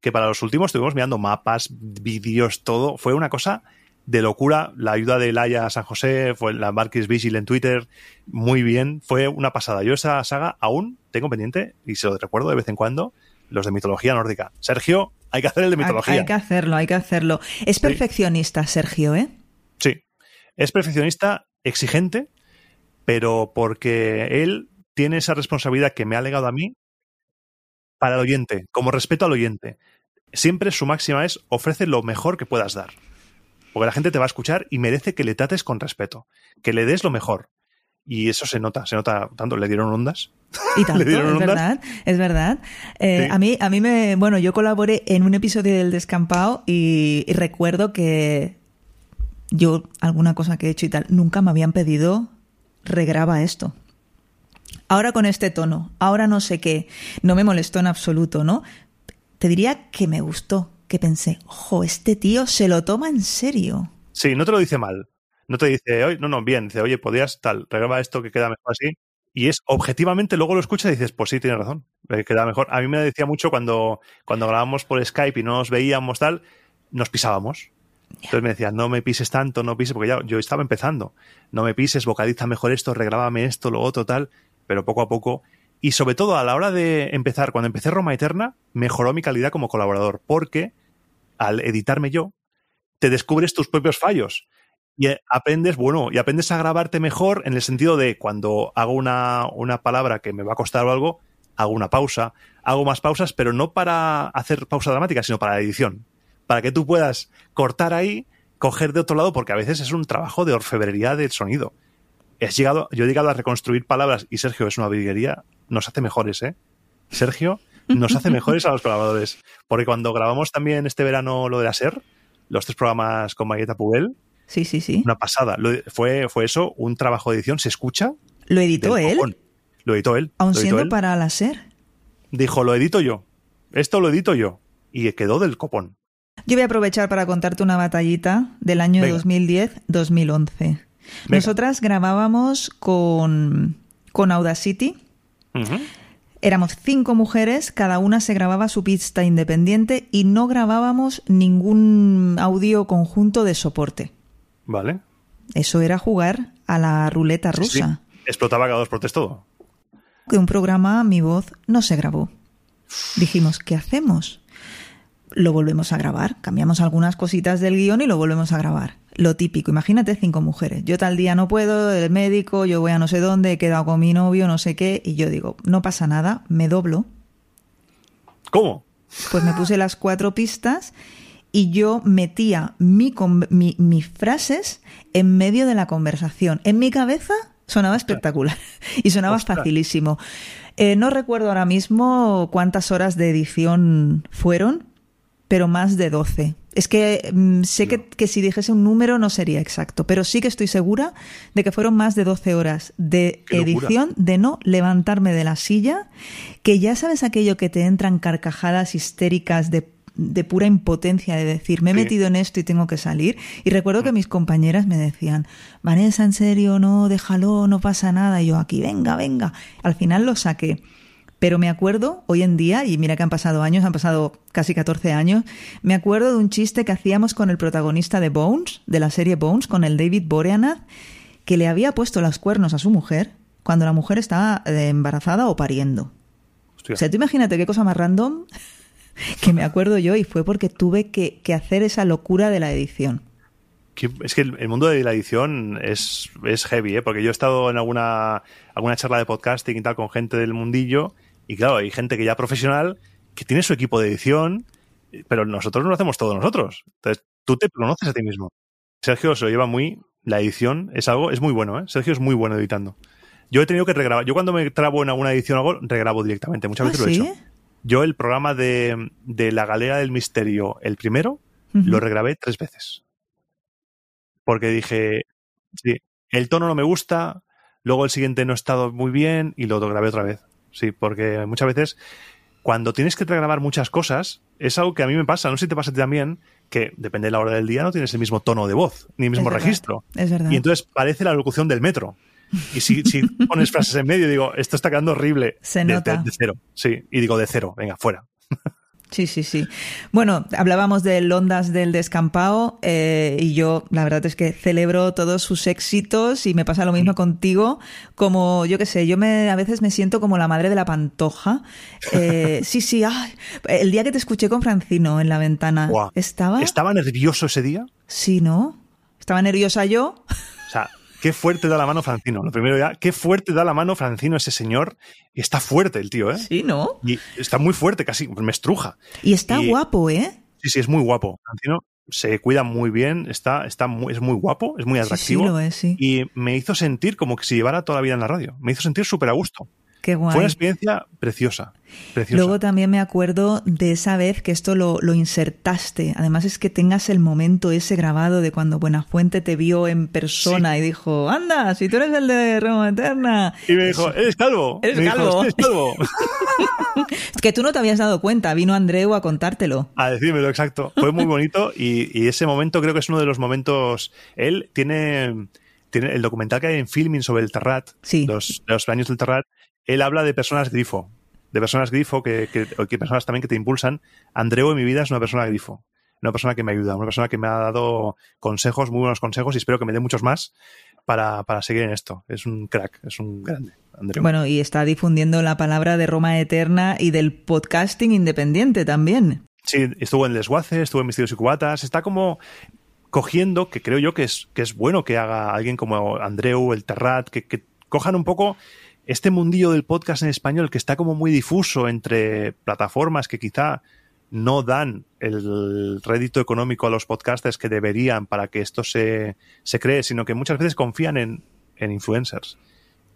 que para los últimos estuvimos mirando mapas, vídeos, todo, fue una cosa de locura. La ayuda de Laia San José, fue la Marquis Vigil en Twitter, muy bien. Fue una pasada. Yo esa saga aún tengo pendiente y se lo recuerdo de vez en cuando, los de mitología nórdica. Sergio, hay que hacer el de mitología. Hay, que hacerlo, hay que hacerlo. Es perfeccionista, Sergio, ¿eh? Sí. Es perfeccionista, exigente, pero porque él tiene esa responsabilidad que me ha legado a mí para el oyente, como respeto al oyente. Siempre su máxima es ofrece lo mejor que puedas dar. Porque la gente te va a escuchar y merece que le trates con respeto, que le des lo mejor. Y eso se nota, se nota tanto. ¿Le dieron ondas? Y tanto, es verdad, es verdad. Eh, a, mí, a mí me, bueno, yo colaboré en un episodio del Descampado y, recuerdo que yo, alguna cosa que he hecho y tal, nunca me habían pedido regraba esto. Ahora con este tono, ahora no sé qué, no me molestó en absoluto, ¿no? Te diría que me gustó, que pensé, ojo, este tío se lo toma en serio. Sí, no te lo dice mal. No te dice, oye, no, no, bien. Dice, oye, podías tal, regraba esto que queda mejor así. Y es objetivamente, luego lo escuchas y dices, pues sí, tienes razón, eh, queda mejor. A mí me decía mucho cuando, cuando grabábamos por Skype y no nos veíamos tal, nos pisábamos. Entonces me decía, no me pises tanto, no pises, porque ya yo estaba empezando. No me pises, vocaliza mejor esto, regrábame esto, lo otro, tal. Pero poco a poco. Y sobre todo a la hora de empezar, cuando empecé Roma Eterna, mejoró mi calidad como colaborador, porque al editarme yo, te descubres tus propios fallos y aprendes, bueno, y aprendes a grabarte mejor en el sentido de cuando hago una, una palabra que me va a costar algo, hago una pausa, hago más pausas, pero no para hacer pausa dramática, sino para la edición. Para que tú puedas cortar ahí, coger de otro lado, porque a veces es un trabajo de orfebrería del sonido. He llegado, yo he llegado a reconstruir palabras y Sergio es una virguería, nos hace mejores, ¿eh? Sergio nos hace mejores a los colaboradores. Porque cuando grabamos también este verano lo de la SER, los tres programas con Mayeta Pubel, sí, sí, sí. una pasada. fue, fue eso, un trabajo de edición, se escucha. ¿Lo editó él? Lo editó él. Aún siendo para la SER. Dijo, lo edito yo. Esto lo edito yo. Y quedó del copón. Yo voy a aprovechar para contarte una batallita del año 2010-2011. Nosotras grabábamos con, con Audacity. Éramos cinco mujeres, cada una se grababa su pista independiente y no grabábamos ningún audio conjunto de soporte. Vale. Eso era jugar a la ruleta rusa. Explotaba cada dos por tres todo. Que un programa, mi voz, no se grabó. Dijimos, ¿qué hacemos? Lo volvemos a grabar. Cambiamos algunas cositas del guion y lo volvemos a grabar. Lo típico, imagínate cinco mujeres. Yo tal día no puedo, el médico, yo voy a no sé dónde, he quedado con mi novio, no sé qué, y yo digo, no pasa nada, me doblo. ¿Cómo? Pues me puse las cuatro pistas y yo metía mi, mi, mis frases en medio de la conversación. En mi cabeza sonaba espectacular y sonaba facilísimo. Eh, no recuerdo ahora mismo cuántas horas de edición fueron, pero más de 12. Es que mm, sé que, que, si dijese un número no sería exacto, pero sí que estoy segura de que fueron más de 12 horas de edición, de no levantarme de la silla, que ya sabes aquello que te entran carcajadas histéricas de de pura impotencia de decir, me he metido en esto y tengo que salir. Y recuerdo que mis compañeras me decían, Vanessa, en serio, no, déjalo, no pasa nada. Y yo aquí, venga, venga. Al final lo saqué. Pero me acuerdo hoy en día, y mira que han pasado años, han pasado casi 14 años, me acuerdo de un chiste que hacíamos con el protagonista de Bones, de la serie Bones, con el David Boreanaz, que le había puesto los cuernos a su mujer cuando la mujer estaba eh, embarazada o pariendo. O sea, tú imagínate qué cosa más random que me acuerdo yo y fue porque tuve que, hacer esa locura de la edición. Es que el mundo de la edición es, es heavy, ¿eh? porque yo he estado en alguna, alguna charla de podcasting y tal con gente del mundillo y claro, hay gente que ya profesional que tiene su equipo de edición, pero nosotros no lo hacemos todos nosotros. Entonces, tú te conoces a ti mismo. Sergio se lo lleva muy... La edición es algo... Es muy bueno, ¿eh? Sergio es muy bueno editando. Yo he tenido que regrabar. Yo cuando me trabo en alguna edición o algo, regrabo directamente. Muchas veces lo he hecho. Yo el programa de, de La Galera del Misterio, el primero, lo regrabé tres veces. Porque dije, sí, el tono no me gusta, luego el siguiente no ha estado muy bien y lo grabé otra vez. Sí, porque muchas veces cuando tienes que regrabar muchas cosas, es algo que a mí me pasa, no sé si te pasa a ti también, que depende de la hora del día, no tienes el mismo tono de voz, ni el mismo registro. Es verdad. Y entonces parece la locución del metro. Y si, si pones frases en medio, digo, esto está quedando horrible. Se de, nota. De, cero. Sí, y digo de cero, venga, fuera. Sí, sí, sí. Bueno, hablábamos del Ondas del Descampado eh, y yo la verdad es que celebro todos sus éxitos y me pasa lo mismo contigo. Como, yo qué sé, yo me, a veces me siento como la madre de la pantoja. Eh, sí, sí, ay, el día que te escuché con Francino en la ventana, ¿estaba? ¿Estaba nervioso ese día? Sí, ¿no? ¿Estaba nerviosa yo? O sea, Qué fuerte da la mano Francino. Lo primero ya, qué fuerte da la mano Francino ese señor. Y está fuerte el tío, ¿eh? Sí, ¿no? Y está muy fuerte, casi me estruja. Y está guapo, ¿eh? Sí, sí, es muy guapo. Francino se cuida muy bien, está, está muy, es muy guapo, es muy atractivo. Sí, sí lo es, sí. Y me hizo sentir como que si llevara toda la vida en la radio. Me hizo sentir súper a gusto. Qué guay. Fue una experiencia preciosa, preciosa. Luego también me acuerdo de esa vez que esto lo, lo, insertaste. Además es que tengas el momento ese grabado de cuando Buenafuente te vio en persona Sí. y dijo, anda, si tú eres el de Roma Eterna. Y me dijo, ¿eres calvo? Eres me dijo, calvo. "¿Eres calvo? Es que tú no te habías dado cuenta, vino Andreu a contártelo. A decírmelo, exacto. Fue muy bonito y, y ese momento creo que es uno de los momentos... Él tiene, tiene el documental que hay en Filming sobre el Terrat, Sí. los, los años del Terrat, él habla de personas grifo, de personas grifo, que, que, personas también que te impulsan. Andreu en mi vida es una persona grifo, una persona que me ayuda, una persona que me ha dado consejos, muy buenos consejos y espero que me dé muchos más para, para seguir en esto. Es un crack, es un grande. Andreu. Bueno, y está difundiendo la palabra de Roma Eterna y del podcasting independiente también. Sí, estuvo en Desguace, estuvo en Misterios y Cubatas, está como cogiendo, que creo yo que es, que es bueno que haga alguien como Andreu, el Terrat, que, que cojan un poco este mundillo del podcast en español que está como muy difuso entre plataformas que quizá no dan el rédito económico a los podcasters que deberían para que esto se, se cree, sino que muchas veces confían en, en influencers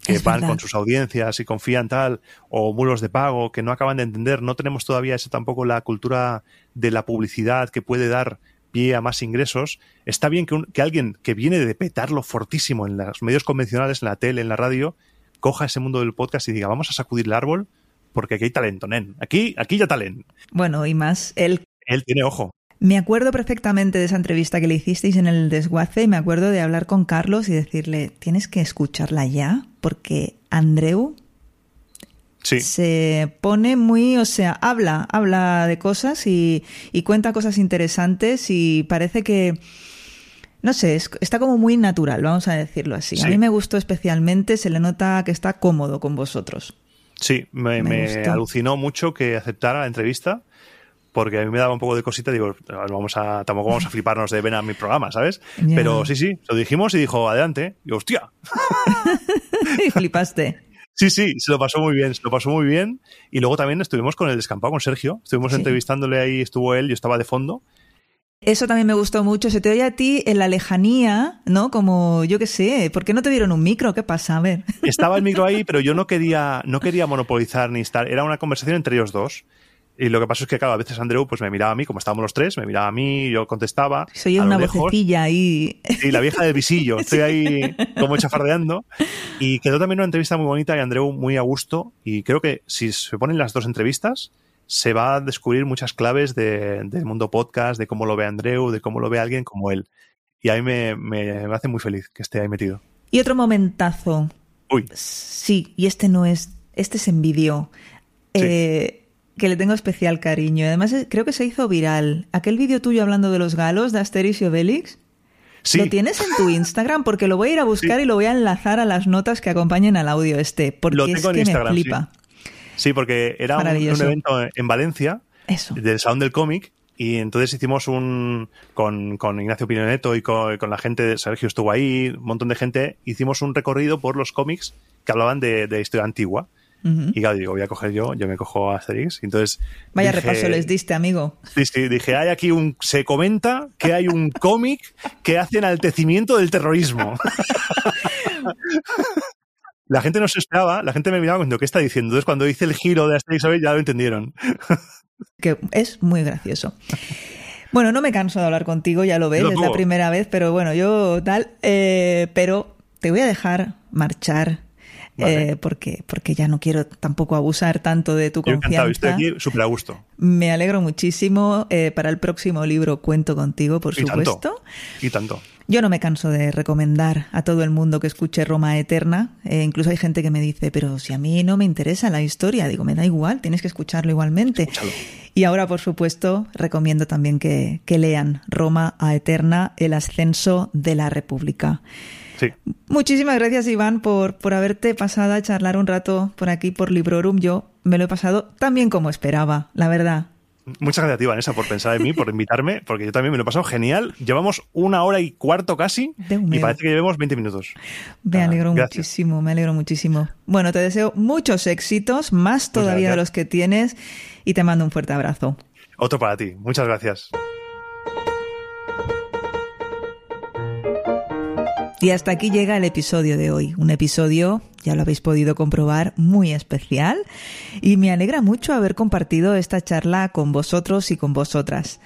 que Es van verdad. con sus audiencias y confían tal, o muros de pago que no acaban de entender. No tenemos todavía eso tampoco la cultura de la publicidad que puede dar pie a más ingresos. Está bien que, un- que alguien que viene de petarlo fortísimo en los medios convencionales, en la tele, en la radio, coja ese mundo del podcast y diga, vamos a sacudir el árbol porque aquí hay talento, nen. Aquí, aquí ya talento. Bueno, y más, él Él tiene ojo. Me acuerdo perfectamente de esa entrevista que le hicisteis en el desguace y me acuerdo de hablar con Carlos y decirle, tienes que escucharla ya, porque Andreu Sí. se pone muy, o sea, habla, habla de cosas y, y cuenta cosas interesantes y parece que, no sé, es- está como muy natural, vamos a decirlo así. A mí me gustó especialmente, se le nota que está cómodo con vosotros. Sí, me, Me me gustó. alucinó mucho que aceptara la entrevista porque a mí me daba un poco de cosita, digo, vamos a, tampoco vamos a fliparnos de ven a mi programa, ¿sabes? Pero sí, sí, lo dijimos y dijo, adelante, y hostia. y flipaste. Sí, sí, se lo pasó muy bien, se lo pasó muy bien. Y luego también estuvimos con el descampado con Sergio, estuvimos entrevistándole ahí, estuvo él, yo estaba de fondo. Eso también me gustó mucho. Se te oye a ti en la lejanía, ¿no? Como, yo qué sé, ¿por qué no te dieron un micro? ¿Qué pasa? A ver. Estaba el micro ahí, pero yo no quería, no quería monopolizar ni estar. Era una conversación entre ellos dos. Y lo que pasó es que, claro, a veces Andreu pues me miraba a mí, como estábamos los tres, me miraba a mí, yo contestaba. Soy una vocecilla ahí. Sí, la vieja del visillo. Estoy ahí como chafardeando. Y quedó también una entrevista muy bonita y Andreu muy a gusto. Y creo que si se ponen las dos entrevistas, se va a descubrir muchas claves del mundo podcast, de cómo lo ve Andreu, de cómo lo ve alguien como él. Y a mí me, me, hace muy feliz que esté ahí metido. Y otro momentazo. Uy. Sí, y este no es, este es en vídeo. Eh, que le tengo especial cariño. Además, eh, creo que se hizo viral. Aquel vídeo tuyo hablando de los galos de Asterix y Obelix. Sí. ¿Lo tienes en tu Instagram? Porque lo voy a ir a buscar y lo voy a enlazar a las notas que acompañen al audio este. Porque lo tengo es en que Instagram, me flipa. Sí, porque era un, evento en Valencia del Salón del Cómic y entonces hicimos un con, con Ignacio Pinoneto y con, la gente de Sergio estuvo ahí, un montón de gente, hicimos un recorrido por los cómics que hablaban de, de historia antigua. Y claro, digo, voy a coger yo, yo me cojo a Asterix. Entonces. Vaya repaso les diste, amigo. Sí, sí, dije, hay aquí un. Se comenta que hay un cómic que hace enaltecimiento del terrorismo. la gente no se esperaba, la gente me miraba cuando, ¿qué está diciendo? Entonces, cuando hice el giro de Asterix ya lo entendieron. que es muy gracioso. Bueno, no me canso de hablar contigo, ya lo ves, es la primera vez, pero bueno, yo tal. Eh, pero te voy a dejar marchar eh, porque, porque ya no quiero tampoco abusar tanto de tu confianza. estoy aquí súper a gusto. Me alegro muchísimo. Eh, para el próximo libro cuento contigo, por supuesto. y tanto. Yo no me canso de recomendar a todo el mundo que escuche Roma Eterna. Eh, incluso hay gente que me dice, pero si a mí no me interesa la historia, digo, me da igual, tienes que escucharlo igualmente. Y ahora, por supuesto, recomiendo también que, que lean Roma a Eterna, el ascenso de la República. Muchísimas gracias, Iván, por, por haberte pasado a charlar un rato por aquí, por Librorum. Yo me lo he pasado tan bien como esperaba, la verdad. Muchas gracias, Vanessa, por pensar en mí, por invitarme, porque yo también me lo he pasado genial. Llevamos una hora y cuarto casi y parece que llevemos 20 minutos. Me ah, alegro muchísimo, me alegro muchísimo. Bueno, te deseo muchos éxitos, más todavía de los que tienes, y te mando un fuerte abrazo. Otro para ti. Muchas gracias. Y hasta aquí llega el episodio de hoy. Un episodio, ya lo habéis podido comprobar, muy especial. Y me alegra mucho haber compartido esta charla con vosotros y con vosotras.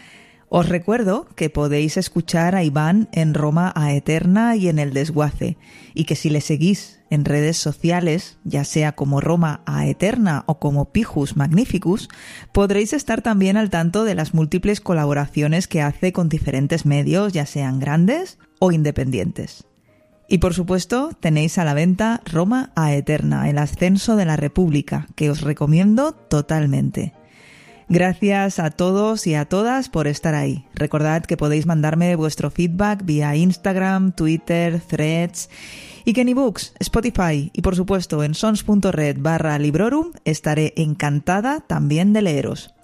Os recuerdo que podéis escuchar a Iván en Roma a Eterna y en El Desguace, y que si le seguís en redes sociales, ya sea como Roma a Eterna o como Pijus Magnificus, podréis estar también al tanto de las múltiples colaboraciones que hace con diferentes medios, ya sean grandes o independientes. Y por supuesto, tenéis a la venta Roma a Eterna, el ascenso de la República, que os recomiendo totalmente. Gracias a todos y a todas por estar ahí. Recordad que podéis mandarme vuestro feedback vía Instagram, Twitter, Threads y que en ebooks, Spotify y por supuesto en sons.red barra librorum estaré encantada también de leeros.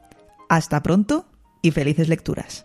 Hasta pronto y felices lecturas.